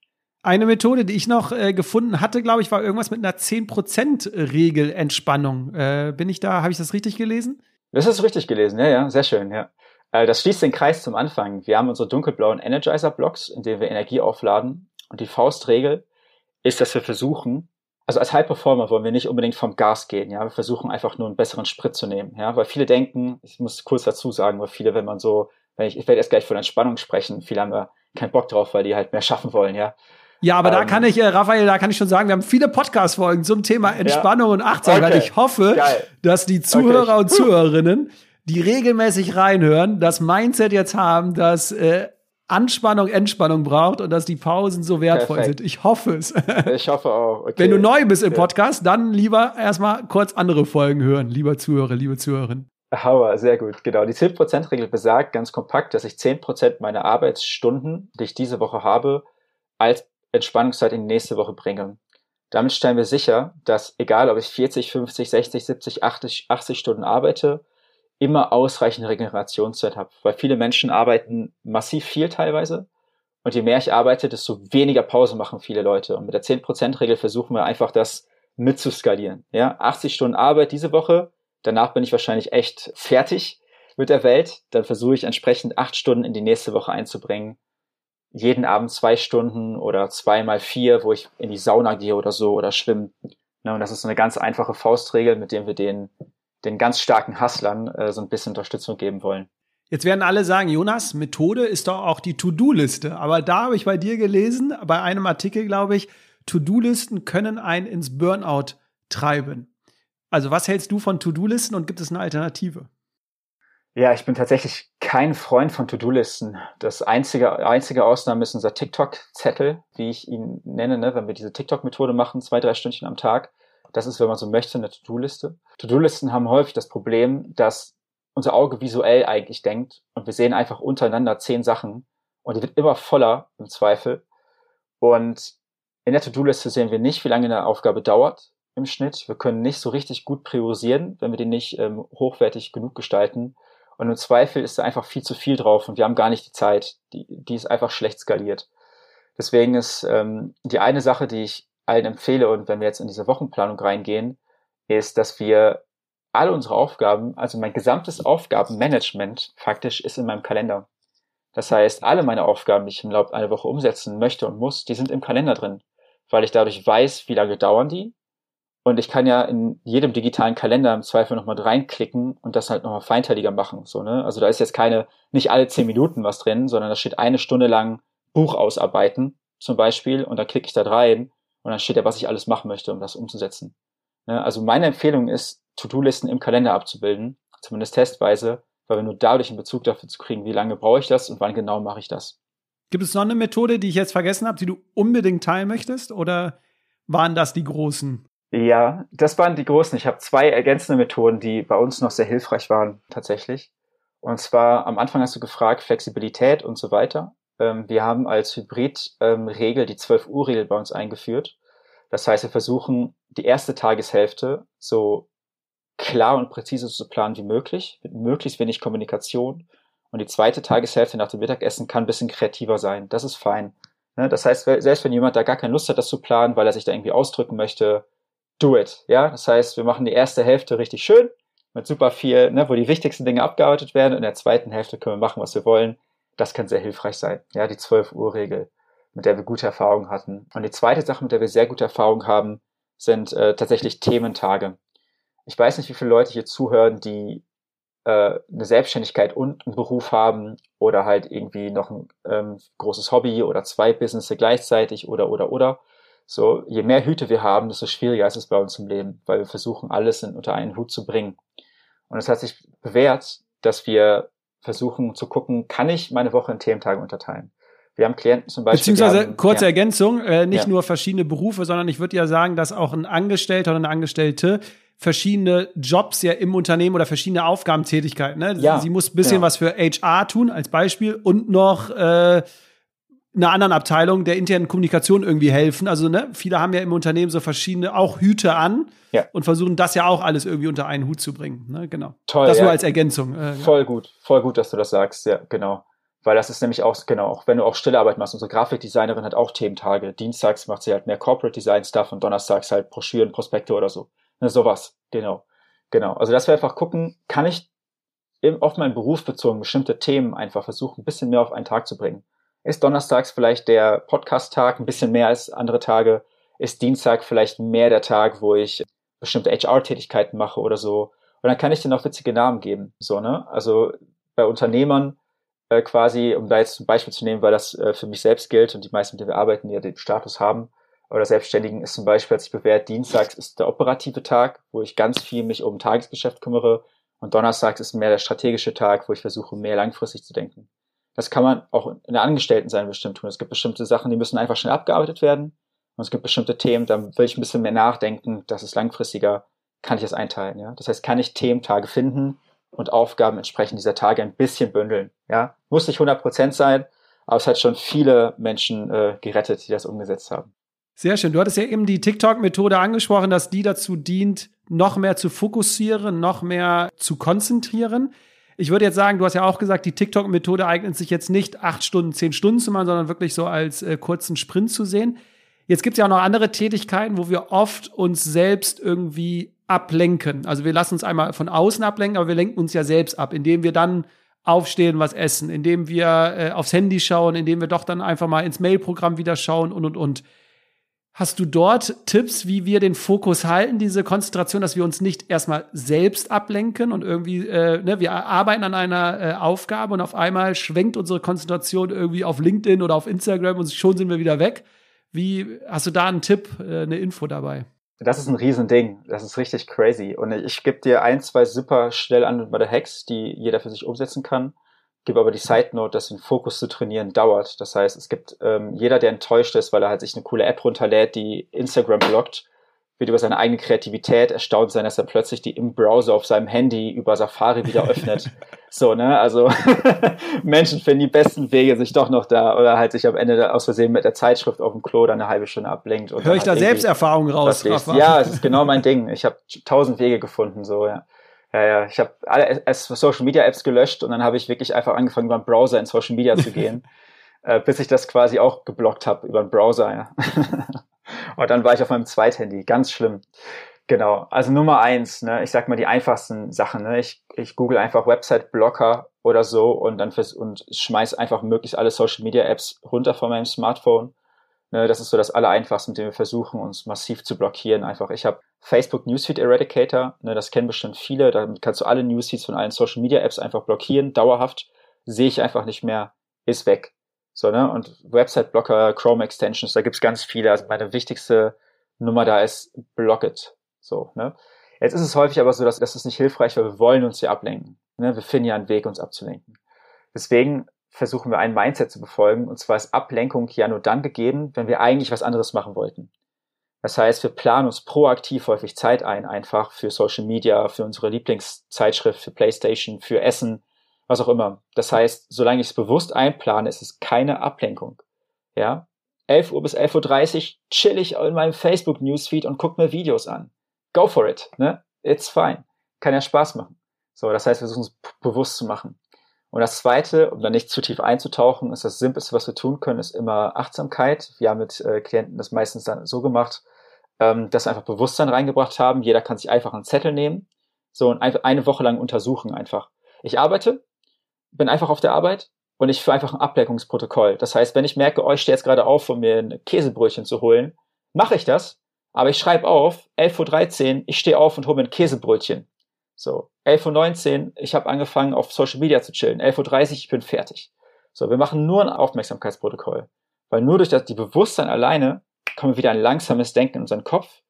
Eine Methode, die ich noch äh, gefunden hatte, glaube ich, war irgendwas mit einer 10%-Regel Entspannung. Äh, bin ich da, habe ich das richtig gelesen? Das ist richtig gelesen, ja, ja, sehr schön, ja. Äh, das schließt den Kreis zum Anfang. Wir haben unsere dunkelblauen Energizer-Blocks, in denen wir Energie aufladen. Und die Faustregel ist, dass wir versuchen, also als High Performer wollen wir nicht unbedingt vom Gas gehen, ja. Wir versuchen einfach nur einen besseren Sprit zu nehmen, ja. Weil viele denken, ich muss kurz dazu sagen, weil viele, wenn man so, wenn ich, ich werde erst gleich von Entspannung sprechen, viele haben da keinen Bock drauf, weil die halt mehr schaffen wollen, ja. Ja, aber ähm, da kann ich, äh, Raphael, da kann ich schon sagen, wir haben viele Podcast-Folgen zum Thema Entspannung ja. und Achtsamkeit. Okay. Ich hoffe, Geil. dass die Zuhörer okay. und Zuhörerinnen, die regelmäßig reinhören, das Mindset jetzt haben, dass äh, Anspannung Entspannung braucht und dass die Pausen so wertvoll Perfekt. sind. Ich hoffe es. Ich hoffe auch. Okay. Wenn du neu bist im Podcast, dann lieber erstmal kurz andere Folgen hören, lieber Zuhörer, liebe Zuhörerin. Hauer, sehr gut, genau. Die 10%-Regel besagt ganz kompakt, dass ich 10% meiner Arbeitsstunden, die ich diese Woche habe, als Entspannungszeit in die nächste Woche bringe. Damit stellen wir sicher, dass egal ob ich 40, 50, 60, 70, 80, 80 Stunden arbeite, immer ausreichend Regenerationszeit habe. Weil viele Menschen arbeiten massiv viel teilweise. Und je mehr ich arbeite, desto weniger Pause machen viele Leute. Und mit der 10%-Regel versuchen wir einfach das mitzuskalieren. Ja, 80 Stunden Arbeit diese Woche. Danach bin ich wahrscheinlich echt fertig mit der Welt. Dann versuche ich entsprechend acht Stunden in die nächste Woche einzubringen jeden Abend zwei Stunden oder zweimal vier, wo ich in die Sauna gehe oder so oder schwimmen. Ne, und das ist so eine ganz einfache Faustregel, mit dem wir den, den ganz starken Hustlern äh, so ein bisschen Unterstützung geben wollen. Jetzt werden alle sagen, Jonas, Methode ist doch auch die To-Do-Liste. Aber da habe ich bei dir gelesen, bei einem Artikel, glaube ich, To-Do-Listen können einen ins Burnout treiben. Also was hältst du von To-Do-Listen und gibt es eine Alternative? Ja, ich bin tatsächlich kein Freund von To-Do-Listen. Das einzige, einzige Ausnahme ist unser TikTok-Zettel, wie ich ihn nenne, ne? wenn wir diese TikTok-Methode machen, zwei, drei Stündchen am Tag. Das ist, wenn man so möchte, eine To-Do-Liste. To-Do-Listen haben häufig das Problem, dass unser Auge visuell eigentlich denkt und wir sehen einfach untereinander zehn Sachen und die wird immer voller im Zweifel. Und in der To-Do-Liste sehen wir nicht, wie lange eine Aufgabe dauert im Schnitt. Wir können nicht so richtig gut priorisieren, wenn wir die nicht ähm, hochwertig genug gestalten. Und im Zweifel ist da einfach viel zu viel drauf und wir haben gar nicht die Zeit. Die, die ist einfach schlecht skaliert. Deswegen ist ähm, die eine Sache, die ich allen empfehle und wenn wir jetzt in diese Wochenplanung reingehen, ist, dass wir alle unsere Aufgaben, also mein gesamtes Aufgabenmanagement faktisch ist in meinem Kalender. Das heißt, alle meine Aufgaben, die ich im Laufe einer Woche umsetzen möchte und muss, die sind im Kalender drin, weil ich dadurch weiß, wie lange dauern die. Und ich kann ja in jedem digitalen Kalender im Zweifel nochmal reinklicken und das halt nochmal feinteiliger machen. So, ne? Also da ist jetzt keine, nicht alle zehn Minuten was drin, sondern da steht eine Stunde lang Buch ausarbeiten, zum Beispiel, und da klicke ich da rein und dann steht ja, was ich alles machen möchte, um das umzusetzen. Ne? Also meine Empfehlung ist, To-Do-Listen im Kalender abzubilden, zumindest testweise, weil wir nur dadurch einen Bezug dafür zu kriegen, wie lange brauche ich das und wann genau mache ich das. Gibt es noch eine Methode, die ich jetzt vergessen habe, die du unbedingt teilen möchtest? Oder waren das die großen? Ja, das waren die großen. Ich habe zwei ergänzende Methoden, die bei uns noch sehr hilfreich waren, tatsächlich. Und zwar am Anfang hast du gefragt, Flexibilität und so weiter. Ähm, wir haben als Hybrid-Regel die 12-Uhr-Regel bei uns eingeführt. Das heißt, wir versuchen, die erste Tageshälfte so klar und präzise zu planen wie möglich, mit möglichst wenig Kommunikation. Und die zweite Tageshälfte nach dem Mittagessen kann ein bisschen kreativer sein. Das ist fein. Ne? Das heißt, selbst wenn jemand da gar keine Lust hat, das zu planen, weil er sich da irgendwie ausdrücken möchte, do it. Ja, das heißt, wir machen die erste Hälfte richtig schön mit super viel, ne, wo die wichtigsten Dinge abgearbeitet werden. In der zweiten Hälfte können wir machen, was wir wollen. Das kann sehr hilfreich sein. Ja, die 12 Uhr Regel, mit der wir gute Erfahrungen hatten. Und die zweite Sache, mit der wir sehr gute Erfahrungen haben, sind äh, tatsächlich Thementage ich weiß nicht, wie viele Leute hier zuhören, die äh, eine Selbstständigkeit und einen Beruf haben oder halt irgendwie noch ein ähm, großes Hobby oder zwei Businesses gleichzeitig oder oder oder. So, je mehr Hüte wir haben, desto schwieriger ist es bei uns im Leben, weil wir versuchen, alles in, unter einen Hut zu bringen. Und es hat sich bewährt, dass wir versuchen zu gucken, kann ich meine Woche in Thementage unterteilen? Wir haben Klienten zum Beispiel. Beziehungsweise, haben, kurze ja. Ergänzung, äh, nicht ja. nur verschiedene Berufe, sondern ich würde ja sagen, dass auch ein Angestellter oder eine Angestellte verschiedene Jobs ja im Unternehmen oder verschiedene Aufgabentätigkeiten. Ne? Ja, sie muss ein bisschen ja. was für HR tun, als Beispiel, und noch äh, einer anderen Abteilung der internen Kommunikation irgendwie helfen. Also ne, viele haben ja im Unternehmen so verschiedene auch Hüte an ja. und versuchen das ja auch alles irgendwie unter einen Hut zu bringen. Ne? Genau. Toll. Das ja. nur als Ergänzung. Äh, voll gut, voll gut, dass du das sagst. Ja, genau. Weil das ist nämlich auch, genau, auch wenn du auch stille Arbeit machst. Unsere Grafikdesignerin hat auch Thementage. Dienstags macht sie halt mehr Corporate Design Stuff und donnerstags halt Broschüren, Prospekte oder so. Ne, sowas, genau. Genau. Also dass wir einfach gucken, kann ich eben auf meinen Beruf bezogen bestimmte Themen einfach versuchen, ein bisschen mehr auf einen Tag zu bringen. Ist donnerstags vielleicht der Podcast-Tag ein bisschen mehr als andere Tage? Ist Dienstag vielleicht mehr der Tag, wo ich bestimmte HR-Tätigkeiten mache oder so? Und dann kann ich denen auch witzige Namen geben. So, ne? Also bei Unternehmern äh, quasi, um da jetzt ein Beispiel zu nehmen, weil das äh, für mich selbst gilt und die meisten, mit denen wir arbeiten, ja den Status haben, oder Selbstständigen ist zum Beispiel, als ich bewährt, Dienstags ist der operative Tag, wo ich ganz viel mich um Tagesgeschäft kümmere und Donnerstags ist mehr der strategische Tag, wo ich versuche, mehr langfristig zu denken. Das kann man auch in der Angestellten-Sein bestimmt tun. Es gibt bestimmte Sachen, die müssen einfach schnell abgearbeitet werden. Und es gibt bestimmte Themen, da will ich ein bisschen mehr nachdenken, das ist langfristiger, kann ich das einteilen, ja. Das heißt, kann ich Thementage finden und Aufgaben entsprechend dieser Tage ein bisschen bündeln, ja. Muss nicht 100 Prozent sein, aber es hat schon viele Menschen äh, gerettet, die das umgesetzt haben. Sehr schön. Du hattest ja eben die TikTok-Methode angesprochen, dass die dazu dient, noch mehr zu fokussieren, noch mehr zu konzentrieren. Ich würde jetzt sagen, du hast ja auch gesagt, die TikTok-Methode eignet sich jetzt nicht acht Stunden, zehn Stunden zu machen, sondern wirklich so als äh, kurzen Sprint zu sehen. Jetzt gibt es ja auch noch andere Tätigkeiten, wo wir oft uns selbst irgendwie ablenken. Also wir lassen uns einmal von außen ablenken, aber wir lenken uns ja selbst ab, indem wir dann aufstehen, was essen, indem wir äh, aufs Handy schauen, indem wir doch dann einfach mal ins Mailprogramm wieder schauen und und und. Hast du dort Tipps, wie wir den Fokus halten, diese Konzentration, dass wir uns nicht erstmal selbst ablenken und irgendwie, äh, ne, wir arbeiten an einer äh, Aufgabe und auf einmal schwenkt unsere Konzentration irgendwie auf LinkedIn oder auf Instagram und schon sind wir wieder weg. Wie hast du da einen Tipp, äh, eine Info dabei? Das ist ein Riesending. Das ist richtig crazy. Und ich gebe dir ein, zwei super schnell anwendbare Hacks, die jeder für sich umsetzen kann. Gebe aber die Side Note, dass den Fokus zu trainieren dauert. Das heißt, es gibt ähm, jeder, der enttäuscht ist, weil er halt sich eine coole App runterlädt, die Instagram blockt, wird über seine eigene Kreativität erstaunt sein, dass er plötzlich die im Browser auf seinem Handy über Safari wieder öffnet. so, ne? Also Menschen finden die besten Wege sich doch noch da oder halt sich am Ende aus Versehen mit der Zeitschrift auf dem Klo dann eine halbe Stunde ablenkt. Hör ich halt da Selbsterfahrung raus? Ja, es ist genau mein Ding. Ich habe tausend Wege gefunden, so, ja. Ja, ja, ich habe alle Social Media Apps gelöscht und dann habe ich wirklich einfach angefangen, über den Browser in Social Media zu gehen, äh, bis ich das quasi auch geblockt habe über den Browser. Ja. Und dann war ich auf meinem Zweithandy. Ganz schlimm. Genau. Also Nummer eins, ne, ich sag mal die einfachsten Sachen. Ne? Ich, ich google einfach Website-Blocker oder so und dann fürs, und schmeiß einfach möglichst alle Social Media Apps runter von meinem Smartphone. Ne, das ist so das Allereinfachste, mit dem wir versuchen, uns massiv zu blockieren. Einfach, ich habe Facebook Newsfeed Eradicator, ne, das kennen bestimmt viele. Damit kannst du alle Newsfeeds von allen Social Media Apps einfach blockieren, dauerhaft. Sehe ich einfach nicht mehr, ist weg. So, ne? Und Website-Blocker, Chrome-Extensions, da gibt's ganz viele. Also meine wichtigste Nummer da ist Blockit. So, ne? Jetzt ist es häufig aber so, dass das ist nicht hilfreich, weil wir wollen uns hier ablenken. Ne? Wir finden ja einen Weg, uns abzulenken. Deswegen versuchen wir ein Mindset zu befolgen. Und zwar ist Ablenkung ja nur dann gegeben, wenn wir eigentlich was anderes machen wollten. Das heißt, wir planen uns proaktiv häufig Zeit ein, einfach für Social Media, für unsere Lieblingszeitschrift, für PlayStation, für Essen, was auch immer. Das heißt, solange ich es bewusst einplane, ist es keine Ablenkung. Ja, 11 Uhr bis 11.30 Uhr chill ich in meinem Facebook Newsfeed und guck mir Videos an. Go for it, ne? It's fine. Kann ja Spaß machen. So, das heißt, wir versuchen es bewusst zu machen. Und das zweite, um da nicht zu tief einzutauchen, ist das Simpelste, was wir tun können, ist immer Achtsamkeit. Wir haben mit äh, Klienten das meistens dann so gemacht, ähm, dass wir einfach Bewusstsein reingebracht haben. Jeder kann sich einfach einen Zettel nehmen, so und einfach eine Woche lang untersuchen einfach. Ich arbeite, bin einfach auf der Arbeit und ich führe einfach ein Ablenkungsprotokoll. Das heißt, wenn ich merke, oh, ich stehe jetzt gerade auf, um mir ein Käsebrötchen zu holen, mache ich das, aber ich schreibe auf, 11.13 Uhr, ich stehe auf und hole mir ein Käsebrötchen. So, 11.19 Uhr, ich habe angefangen auf Social Media zu chillen. 11.30 Uhr, ich bin fertig. So, wir machen nur ein Aufmerksamkeitsprotokoll. Weil nur durch das, die Bewusstsein alleine kommen wir wieder ein langsames Denken in unseren Kopf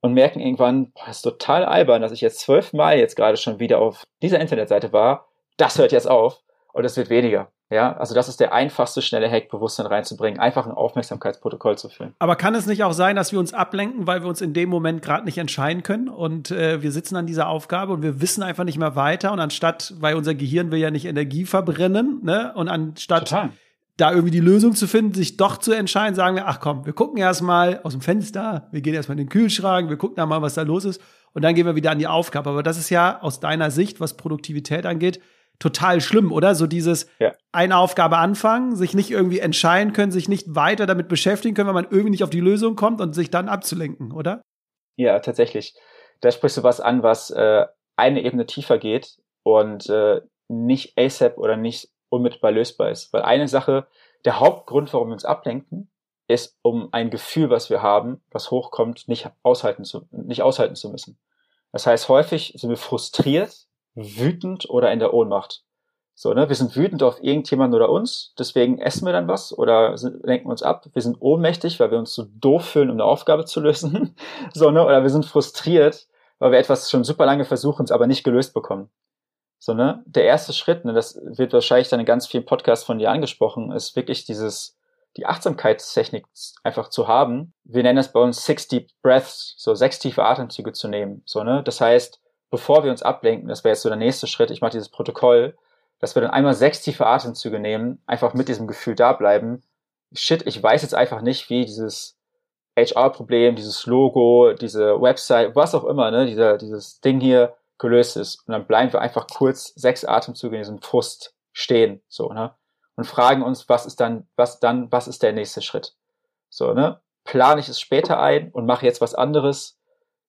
und merken irgendwann, boah, das ist total albern, dass ich jetzt zwölfmal jetzt gerade schon wieder auf dieser Internetseite war das hört jetzt auf und es wird weniger. Ja, also das ist der einfachste, schnelle Hack, Bewusstsein reinzubringen, einfach ein Aufmerksamkeitsprotokoll zu führen. Aber kann es nicht auch sein, dass wir uns ablenken, weil wir uns in dem Moment gerade nicht entscheiden können und äh, wir sitzen an dieser Aufgabe und wir wissen einfach nicht mehr weiter und anstatt, weil unser Gehirn will ja nicht Energie verbrennen, ne, und anstatt Total. da irgendwie die Lösung zu finden, sich doch zu entscheiden, sagen wir, ach komm, wir gucken erstmal aus dem Fenster, wir gehen erstmal in den Kühlschrank, wir gucken da mal, was da los ist und dann gehen wir wieder an die Aufgabe. Aber das ist ja aus deiner Sicht, was Produktivität angeht, total schlimm, oder? So dieses ja. eine Aufgabe anfangen, sich nicht irgendwie entscheiden können, sich nicht weiter damit beschäftigen können, weil man irgendwie nicht auf die Lösung kommt und sich dann abzulenken, oder? Ja, tatsächlich. Da sprichst du was an, was äh, eine Ebene tiefer geht und äh, nicht ASAP oder nicht unmittelbar lösbar ist. Weil eine Sache, der Hauptgrund, warum wir uns ablenken, ist, um ein Gefühl, was wir haben, was hochkommt, nicht aushalten zu, nicht aushalten zu müssen. Das heißt, häufig sind wir frustriert, wütend oder in der Ohnmacht. So, ne? Wir sind wütend auf irgendjemanden oder uns, deswegen essen wir dann was oder sind, lenken uns ab. Wir sind ohnmächtig, weil wir uns so doof fühlen, um eine Aufgabe zu lösen. so, ne? Oder wir sind frustriert, weil wir etwas schon super lange versuchen, es aber nicht gelöst bekommen. So, ne? Der erste Schritt, ne, das wird wahrscheinlich dann in ganz vielen Podcasts von dir angesprochen, ist wirklich dieses, die Achtsamkeitstechnik einfach zu haben. Wir nennen das bei uns Six Deep Breaths, so sechs tiefe Atemzüge zu nehmen. So, ne? Das heißt, bevor wir uns ablenken, das wäre jetzt so der nächste Schritt, ich mache dieses Protokoll, dass wir dann einmal sechs tiefe Atemzüge nehmen, einfach mit diesem Gefühl da bleiben. Shit, ich weiß jetzt einfach nicht, wie dieses HR-Problem, dieses Logo, diese Website, was auch immer, ne, dieser, dieses Ding hier gelöst ist. Und dann bleiben wir einfach kurz sechs Atemzüge in diesem Frust stehen, so, ne, und fragen uns, was ist dann, was dann, was ist der nächste Schritt? So, ne, plane ich es später ein und mache jetzt was anderes?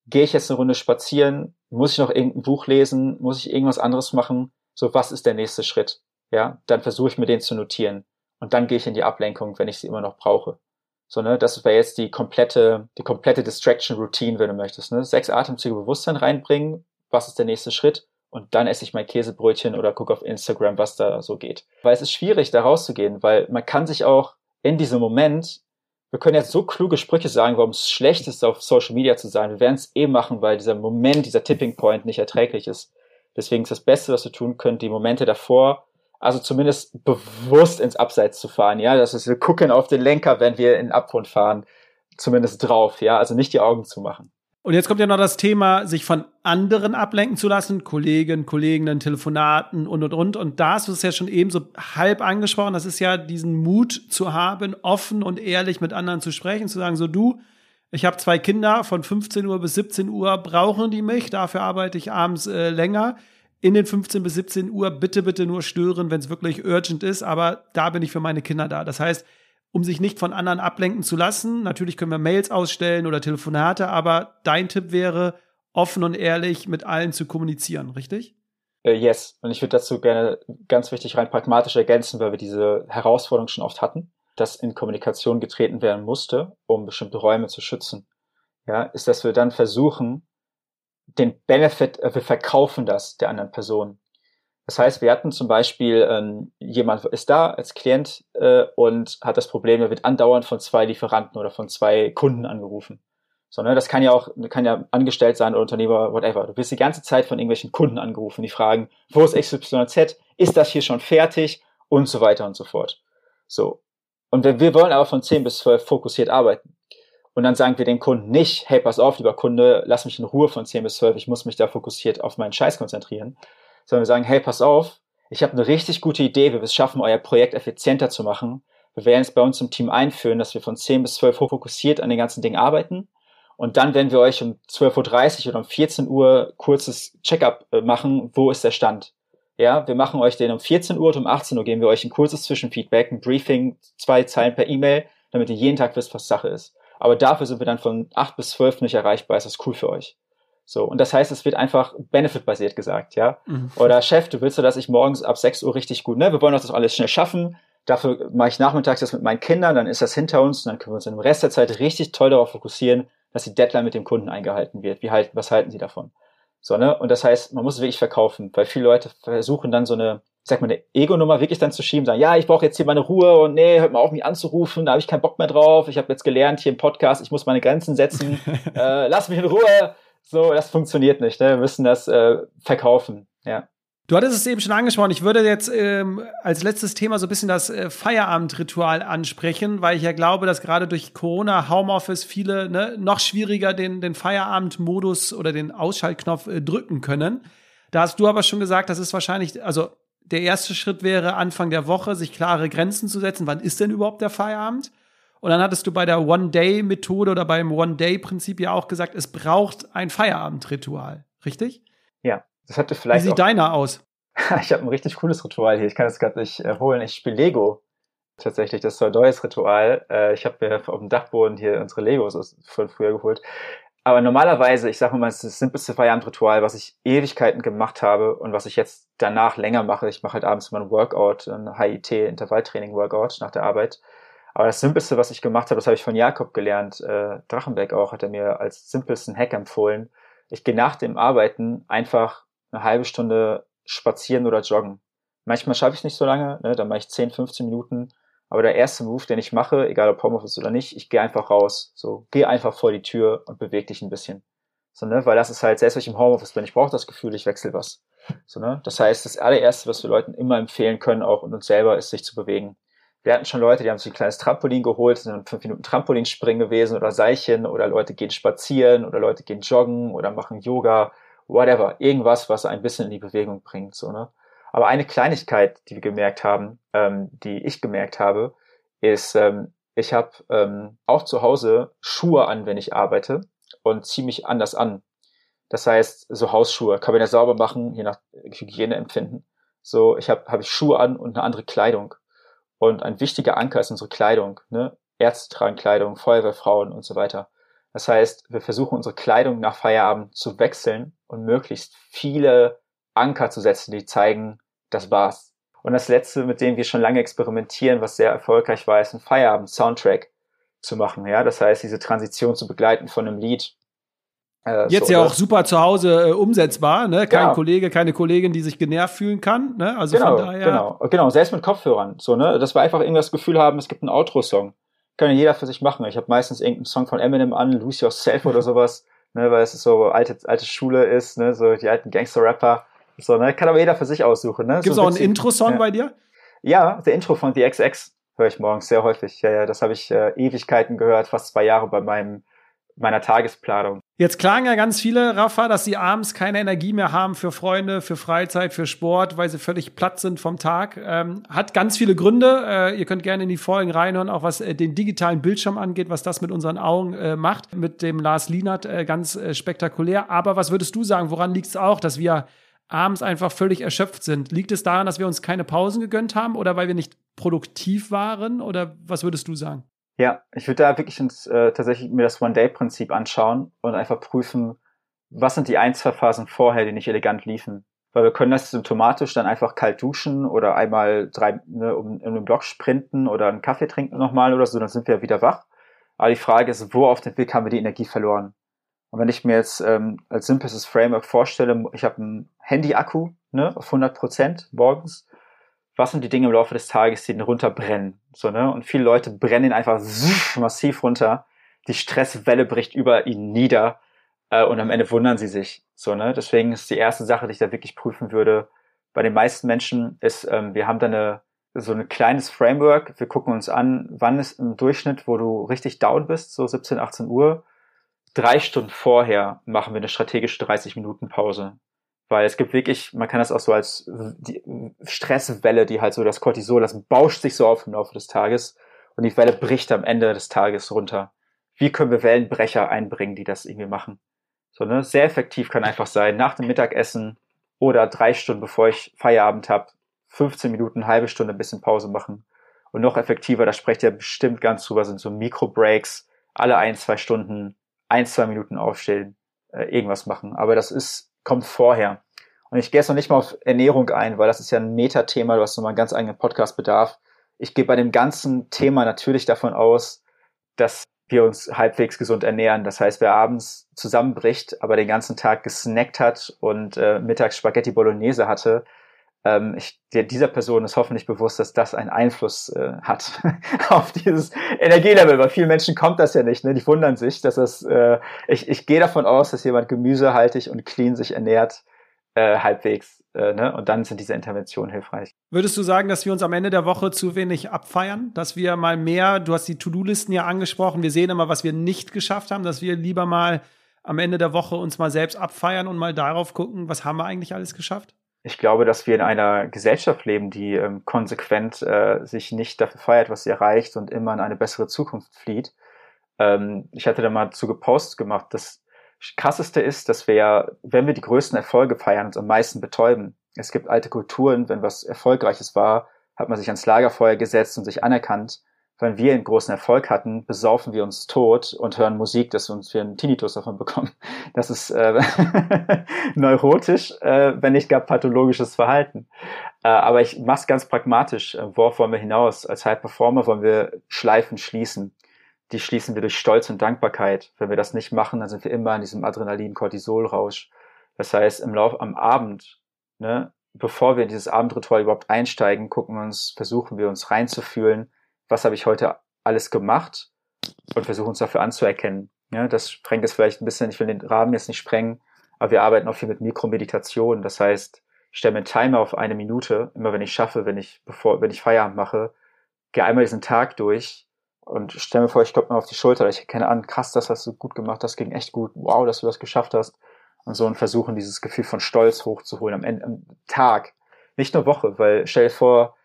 Gehe ich jetzt eine Runde spazieren? Muss ich noch irgendein Buch lesen? Muss ich irgendwas anderes machen? So, was ist der nächste Schritt? Ja, dann versuche ich mir den zu notieren. Und dann gehe ich in die Ablenkung, wenn ich sie immer noch brauche. So, ne, das wäre jetzt die komplette, die komplette Distraction Routine, wenn du möchtest, ne? Sechs Atemzüge Bewusstsein reinbringen. Was ist der nächste Schritt? Und dann esse ich mein Käsebrötchen oder gucke auf Instagram, was da so geht. Weil es ist schwierig, da rauszugehen, weil man kann sich auch in diesem Moment wir können jetzt so kluge Sprüche sagen, warum es schlecht ist, auf Social Media zu sein. Wir werden es eh machen, weil dieser Moment, dieser Tipping Point nicht erträglich ist. Deswegen ist das Beste, was wir tun können, die Momente davor, also zumindest bewusst ins Abseits zu fahren, ja, das ist, wir gucken auf den Lenker, wenn wir in den Abgrund fahren, zumindest drauf, ja, also nicht die Augen zu machen. Und jetzt kommt ja noch das Thema, sich von anderen ablenken zu lassen, Kollegen, Kolleginnen, Telefonaten und und und. Und da hast du es ja schon eben so halb angesprochen. Das ist ja diesen Mut zu haben, offen und ehrlich mit anderen zu sprechen, zu sagen, so du, ich habe zwei Kinder, von 15 Uhr bis 17 Uhr brauchen die mich, dafür arbeite ich abends äh, länger. In den 15 bis 17 Uhr bitte, bitte nur stören, wenn es wirklich urgent ist, aber da bin ich für meine Kinder da. Das heißt, um sich nicht von anderen ablenken zu lassen. Natürlich können wir Mails ausstellen oder Telefonate, aber dein Tipp wäre, offen und ehrlich mit allen zu kommunizieren, richtig? Uh, yes. Und ich würde dazu gerne ganz wichtig rein pragmatisch ergänzen, weil wir diese Herausforderung schon oft hatten, dass in Kommunikation getreten werden musste, um bestimmte Räume zu schützen. Ja, ist, dass wir dann versuchen, den Benefit, äh, wir verkaufen das der anderen Person. Das heißt, wir hatten zum Beispiel, ähm, jemand ist da als Klient äh, und hat das Problem, er wird andauernd von zwei Lieferanten oder von zwei Kunden angerufen. So, ne, das kann ja auch, kann ja angestellt sein oder Unternehmer, whatever. Du wirst die ganze Zeit von irgendwelchen Kunden angerufen, die fragen, wo ist XYZ, ist das hier schon fertig und so weiter und so fort. So. Und wir, wir wollen aber von 10 bis 12 fokussiert arbeiten. Und dann sagen wir den Kunden nicht, hey, pass auf, lieber Kunde, lass mich in Ruhe von 10 bis 12, ich muss mich da fokussiert auf meinen Scheiß konzentrieren, sondern wir sagen, hey, pass auf, ich habe eine richtig gute Idee, wie wir es schaffen, euer Projekt effizienter zu machen. Wir werden es bei uns im Team einführen, dass wir von 10 bis 12 Uhr fokussiert an den ganzen Dingen arbeiten. Und dann werden wir euch um 12.30 Uhr oder um 14 Uhr kurzes Checkup äh, machen, wo ist der Stand. Ja, wir machen euch den um 14 Uhr und um 18 Uhr geben wir euch ein kurzes Zwischenfeedback, ein Briefing, zwei Zeilen per E-Mail, damit ihr jeden Tag wisst, was Sache ist. Aber dafür sind wir dann von 8 bis 12 nicht erreichbar. Ist das cool für euch? So, und das heißt, es wird einfach benefit-basiert gesagt, ja. Mhm. Oder Chef, du willst ja, dass ich morgens ab 6 Uhr richtig gut, ne? Wir wollen das alles schnell schaffen. Dafür mache ich nachmittags das mit meinen Kindern, dann ist das hinter uns und dann können wir uns im Rest der Zeit richtig toll darauf fokussieren, dass die Deadline mit dem Kunden eingehalten wird. Wie halten, was halten sie davon? So, ne? Und das heißt, man muss es wirklich verkaufen, weil viele Leute versuchen dann so eine, ich sag mal, eine Ego-Nummer wirklich dann zu schieben, sagen, ja, ich brauche jetzt hier meine Ruhe und nee, hört mal auf, mich anzurufen, da habe ich keinen Bock mehr drauf, ich habe jetzt gelernt hier im Podcast, ich muss meine Grenzen setzen, äh, lass mich in Ruhe, so, das funktioniert nicht. Ne? Wir müssen das äh, verkaufen. Ja. Du hattest es eben schon angesprochen. Ich würde jetzt ähm, als letztes Thema so ein bisschen das äh, Feierabendritual ansprechen, weil ich ja glaube, dass gerade durch Corona, Homeoffice viele ne, noch schwieriger den, den Feierabendmodus oder den Ausschaltknopf äh, drücken können. Da hast du aber schon gesagt, das ist wahrscheinlich, also der erste Schritt wäre Anfang der Woche, sich klare Grenzen zu setzen. Wann ist denn überhaupt der Feierabend? Und dann hattest du bei der One-Day-Methode oder beim One-Day-Prinzip ja auch gesagt, es braucht ein Feierabendritual, richtig? Ja, das hatte vielleicht. Wie sieht deiner aus? ich habe ein richtig cooles Ritual hier. Ich kann das gerade nicht äh, holen. Ich spiele Lego. Tatsächlich, das ist so ein neues Ritual. Äh, ich habe mir auf dem Dachboden hier unsere Legos von früher geholt. Aber normalerweise, ich sage mal, es ist das simpelste Feierabendritual, was ich Ewigkeiten gemacht habe und was ich jetzt danach länger mache. Ich mache halt abends mal ein Workout, ein HIT, Intervalltraining-Workout nach der Arbeit. Aber das Simpelste, was ich gemacht habe, das habe ich von Jakob gelernt, äh, Drachenberg auch, hat er mir als simpelsten Hack empfohlen. Ich gehe nach dem Arbeiten einfach eine halbe Stunde spazieren oder joggen. Manchmal schaffe ich es nicht so lange, ne, dann mache ich 10, 15 Minuten. Aber der erste Move, den ich mache, egal ob Homeoffice oder nicht, ich gehe einfach raus. So, geh einfach vor die Tür und bewege dich ein bisschen. So, ne, weil das ist halt, selbst wenn ich im Homeoffice bin, ich brauche das Gefühl, ich wechsle was. So, ne? Das heißt, das allererste, was wir Leuten immer empfehlen können, auch und uns selber, ist, sich zu bewegen. Wir hatten schon Leute, die haben sich ein kleines Trampolin geholt, sind fünf Minuten Trampolinspringen gewesen oder Seilchen oder Leute gehen spazieren oder Leute gehen joggen oder machen Yoga, whatever. Irgendwas, was ein bisschen in die Bewegung bringt, so, ne? Aber eine Kleinigkeit, die wir gemerkt haben, ähm, die ich gemerkt habe, ist, ähm, ich habe ähm, auch zu Hause Schuhe an, wenn ich arbeite und ziehe mich anders an. Das heißt, so Hausschuhe kann man ja sauber machen, je nach Hygieneempfinden. So, ich habe hab ich Schuhe an und eine andere Kleidung. Und ein wichtiger Anker ist unsere Kleidung. Ne? Ärzte tragen Kleidung, Feuerwehrfrauen und so weiter. Das heißt, wir versuchen unsere Kleidung nach Feierabend zu wechseln und möglichst viele Anker zu setzen, die zeigen, das war's. Und das letzte, mit dem wir schon lange experimentieren, was sehr erfolgreich war, ist ein Feierabend-Soundtrack zu machen. Ja, das heißt, diese Transition zu begleiten von einem Lied äh, Jetzt so, ja auch super zu Hause äh, umsetzbar, ne? Kein ja. Kollege, keine Kollegin, die sich genervt fühlen kann, ne? Also genau, von daher. Genau, genau, selbst mit Kopfhörern, so, ne? Dass wir einfach irgendwas Gefühl haben, es gibt einen Outro-Song. kann ja jeder für sich machen. Ich habe meistens irgendeinen Song von Eminem an, Lose Yourself oder sowas, ne, weil es so alte, alte Schule ist, ne, so die alten Gangster-Rapper. So, ne, kann aber jeder für sich aussuchen. Ne? Gibt es so auch einen Intro-Song ja. bei dir? Ja, der Intro von The XX höre ich morgens sehr häufig. Ja, ja, das habe ich äh, Ewigkeiten gehört, fast zwei Jahre bei meinem meiner Tagesplanung. Jetzt klagen ja ganz viele, Rafa, dass sie abends keine Energie mehr haben für Freunde, für Freizeit, für Sport, weil sie völlig platt sind vom Tag. Ähm, hat ganz viele Gründe. Äh, ihr könnt gerne in die Folgen reinhören, auch was äh, den digitalen Bildschirm angeht, was das mit unseren Augen äh, macht. Mit dem Lars Lienert äh, ganz äh, spektakulär. Aber was würdest du sagen, woran liegt es auch, dass wir abends einfach völlig erschöpft sind? Liegt es daran, dass wir uns keine Pausen gegönnt haben oder weil wir nicht produktiv waren? Oder was würdest du sagen? Ja, ich würde da wirklich ins, äh, tatsächlich mir das One-Day-Prinzip anschauen und einfach prüfen, was sind die ein, zwei Phasen vorher, die nicht elegant liefen. Weil wir können das symptomatisch dann einfach kalt duschen oder einmal drei, ne, um, um den Block sprinten oder einen Kaffee trinken nochmal oder so, dann sind wir wieder wach. Aber die Frage ist, wo auf dem Weg haben wir die Energie verloren? Und wenn ich mir jetzt ähm, als simples Framework vorstelle, ich habe einen Handy-Akku ne, auf 100 Prozent morgens was sind die Dinge im Laufe des Tages, die den runterbrennen. So, ne? Und viele Leute brennen ihn einfach massiv runter. Die Stresswelle bricht über ihn nieder äh, und am Ende wundern sie sich. So, ne? Deswegen ist die erste Sache, die ich da wirklich prüfen würde, bei den meisten Menschen ist, ähm, wir haben da eine, so ein kleines Framework. Wir gucken uns an, wann ist im Durchschnitt, wo du richtig down bist, so 17, 18 Uhr. Drei Stunden vorher machen wir eine strategische 30 Minuten Pause. Weil es gibt wirklich, man kann das auch so als die Stresswelle, die halt so das Cortisol, das bauscht sich so auf im Laufe des Tages und die Welle bricht am Ende des Tages runter. Wie können wir Wellenbrecher einbringen, die das irgendwie machen? So, ne? Sehr effektiv kann einfach sein, nach dem Mittagessen oder drei Stunden bevor ich Feierabend habe, 15 Minuten, halbe Stunde ein bisschen Pause machen. Und noch effektiver, da sprecht ihr bestimmt ganz drüber, sind so Mikro-Breaks, alle ein, zwei Stunden, ein, zwei Minuten aufstehen, äh, irgendwas machen. Aber das ist kommt vorher. Und ich gehe jetzt noch nicht mal auf Ernährung ein, weil das ist ja ein Metathema, du hast nochmal einen ganz eigenen Podcast-Bedarf. Ich gehe bei dem ganzen Thema natürlich davon aus, dass wir uns halbwegs gesund ernähren. Das heißt, wer abends zusammenbricht, aber den ganzen Tag gesnackt hat und äh, mittags Spaghetti Bolognese hatte, ähm, ich, der, dieser Person ist hoffentlich bewusst, dass das einen Einfluss äh, hat auf dieses Energielevel. Bei vielen Menschen kommt das ja nicht. Ne? Die wundern sich, dass das. Äh, ich, ich gehe davon aus, dass jemand gemüsehaltig und clean sich ernährt, äh, halbwegs. Äh, ne? Und dann sind diese Interventionen hilfreich. Würdest du sagen, dass wir uns am Ende der Woche zu wenig abfeiern? Dass wir mal mehr, du hast die To-Do-Listen ja angesprochen, wir sehen immer, was wir nicht geschafft haben, dass wir lieber mal am Ende der Woche uns mal selbst abfeiern und mal darauf gucken, was haben wir eigentlich alles geschafft? Ich glaube, dass wir in einer Gesellschaft leben, die ähm, konsequent äh, sich nicht dafür feiert, was sie erreicht und immer in eine bessere Zukunft flieht. Ähm, ich hatte da mal zu gepostet gemacht, das krasseste ist, dass wir ja, wenn wir die größten Erfolge feiern, uns am meisten betäuben. Es gibt alte Kulturen, wenn was Erfolgreiches war, hat man sich ans Lagerfeuer gesetzt und sich anerkannt wenn wir einen großen Erfolg hatten, besaufen wir uns tot und hören Musik, dass wir uns für einen Tinnitus davon bekommen. Das ist äh, neurotisch, äh, wenn nicht gar pathologisches Verhalten. Äh, aber ich mache es ganz pragmatisch. Äh, worauf wollen wir hinaus? Als High Performer wollen wir Schleifen schließen. Die schließen wir durch Stolz und Dankbarkeit. Wenn wir das nicht machen, dann sind wir immer in diesem Adrenalin-Cortisol-Rausch. Das heißt, im Lauf am Abend, ne, bevor wir in dieses Abendritual überhaupt einsteigen, gucken wir uns, versuchen wir uns reinzufühlen, was habe ich heute alles gemacht und versuchen uns dafür anzuerkennen. Ja, das sprengt es vielleicht ein bisschen, ich will den Rahmen jetzt nicht sprengen, aber wir arbeiten auch viel mit Mikromeditation. Das heißt, ich stelle mir einen Timer auf eine Minute, immer wenn ich schaffe, wenn ich, bevor, wenn ich Feierabend mache, gehe einmal diesen Tag durch und stelle mir vor, ich klopfe mir auf die Schulter, ich erkenne an, krass, das hast du gut gemacht, das ging echt gut, wow, dass du das geschafft hast. Und so und versuchen, dieses Gefühl von Stolz hochzuholen am Ende, am Tag. Nicht nur Woche, weil stell dir vor,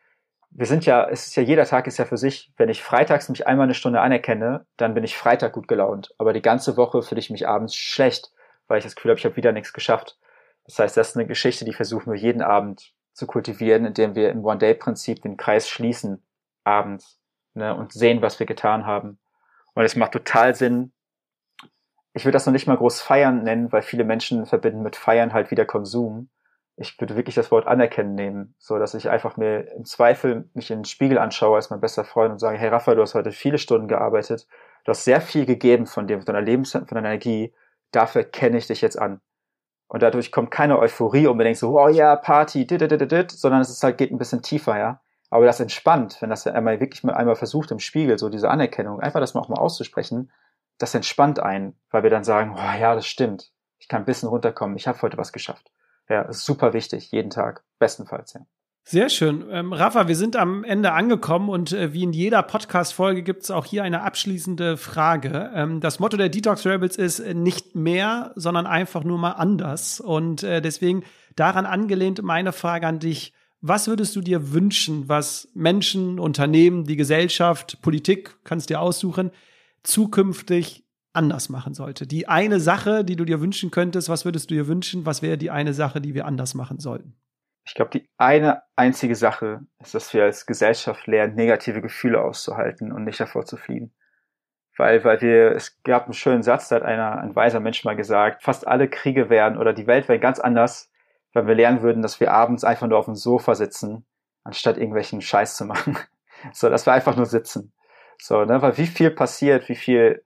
wir sind ja, es ist ja jeder Tag ist ja für sich. Wenn ich freitags mich einmal eine Stunde anerkenne, dann bin ich Freitag gut gelaunt. Aber die ganze Woche fühle ich mich abends schlecht, weil ich das Gefühl habe, ich habe wieder nichts geschafft. Das heißt, das ist eine Geschichte, die versuchen wir jeden Abend zu kultivieren, indem wir im One-Day-Prinzip den Kreis schließen abends ne, und sehen, was wir getan haben. Und es macht total Sinn. Ich würde das noch nicht mal groß feiern nennen, weil viele Menschen verbinden mit Feiern halt wieder Konsum ich würde wirklich das Wort anerkennen nehmen, so dass ich einfach mir im Zweifel mich in den Spiegel anschaue als mein bester Freund und sage, hey Rafa, du hast heute viele Stunden gearbeitet, du hast sehr viel gegeben von dir, von deiner Lebens, von deiner Energie, dafür kenne ich dich jetzt an. Und dadurch kommt keine Euphorie unbedingt so, oh ja, Party, dit, dit, dit, dit, sondern es ist halt, geht ein bisschen tiefer, ja. Aber das entspannt, wenn das einmal wirklich mal einmal versucht im Spiegel, so diese Anerkennung, einfach das mal auch mal auszusprechen, das entspannt einen, weil wir dann sagen, oh, ja, das stimmt. Ich kann ein bisschen runterkommen. Ich habe heute was geschafft. Ja, ist super wichtig, jeden Tag, bestenfalls, ja. Sehr schön. Ähm, Rafa, wir sind am Ende angekommen und äh, wie in jeder Podcast-Folge gibt es auch hier eine abschließende Frage. Ähm, das Motto der Detox Rebels ist äh, nicht mehr, sondern einfach nur mal anders. Und äh, deswegen daran angelehnt meine Frage an dich. Was würdest du dir wünschen, was Menschen, Unternehmen, die Gesellschaft, Politik, kannst dir aussuchen, zukünftig anders machen sollte? Die eine Sache, die du dir wünschen könntest, was würdest du dir wünschen? Was wäre die eine Sache, die wir anders machen sollten? Ich glaube, die eine einzige Sache ist, dass wir als Gesellschaft lernen, negative Gefühle auszuhalten und nicht davor zu fliehen. Weil, weil wir, es gab einen schönen Satz, da hat einer, ein weiser Mensch mal gesagt, fast alle Kriege wären oder die Welt wäre ganz anders, wenn wir lernen würden, dass wir abends einfach nur auf dem Sofa sitzen, anstatt irgendwelchen Scheiß zu machen. So, dass wir einfach nur sitzen. So, ne, weil wie viel passiert, wie viel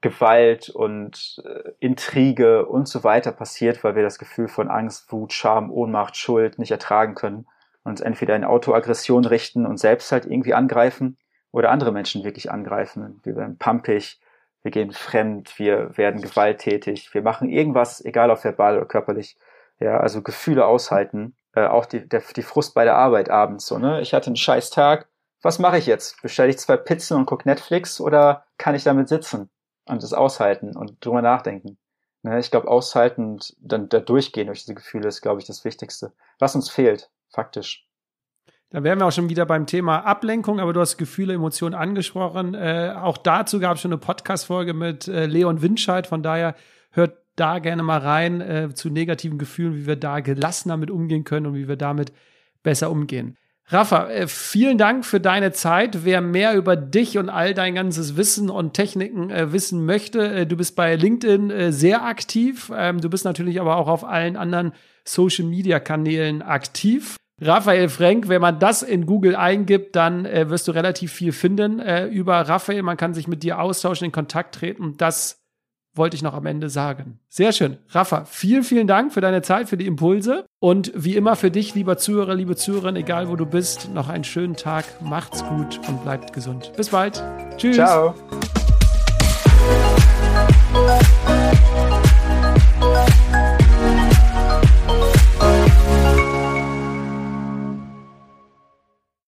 Gewalt und äh, Intrige und so weiter passiert, weil wir das Gefühl von Angst, Wut, Scham, Ohnmacht, Schuld nicht ertragen können und uns entweder in Autoaggression richten und selbst halt irgendwie angreifen oder andere Menschen wirklich angreifen. Wir werden pumpig, wir gehen fremd, wir werden gewalttätig, wir machen irgendwas, egal ob verbal oder körperlich. Ja, also Gefühle aushalten, äh, auch die, der, die Frust bei der Arbeit abends so, ne? Ich hatte einen scheiß Tag, was mache ich jetzt? Bestelle ich zwei Pizzen und gucke Netflix oder kann ich damit sitzen? Und das aushalten und drüber nachdenken. Ne, ich glaube, aushalten und dann da durchgehen durch diese Gefühle ist, glaube ich, das Wichtigste. Was uns fehlt, faktisch. Da wären wir auch schon wieder beim Thema Ablenkung, aber du hast Gefühle, Emotionen angesprochen. Äh, auch dazu gab es schon eine Podcast-Folge mit äh, Leon Winscheid. Von daher hört da gerne mal rein äh, zu negativen Gefühlen, wie wir da gelassener mit umgehen können und wie wir damit besser umgehen. Rafa, äh, vielen Dank für deine Zeit. Wer mehr über dich und all dein ganzes Wissen und Techniken äh, wissen möchte, äh, du bist bei LinkedIn sehr aktiv. Ähm, du bist natürlich aber auch auf allen anderen Social Media Kanälen aktiv. Raphael Frank, wenn man das in Google eingibt, dann wirst du relativ viel finden über Raphael. Man kann sich mit dir austauschen, in Kontakt treten. Das wollte ich noch am Ende sagen. Sehr schön. Rafa, vielen, vielen Dank für deine Zeit, für die Impulse. Und wie immer für dich, lieber Zuhörer, liebe Zuhörerin, egal wo du bist, noch einen schönen Tag. Macht's gut und bleibt gesund. Bis bald. Tschüss. Ciao.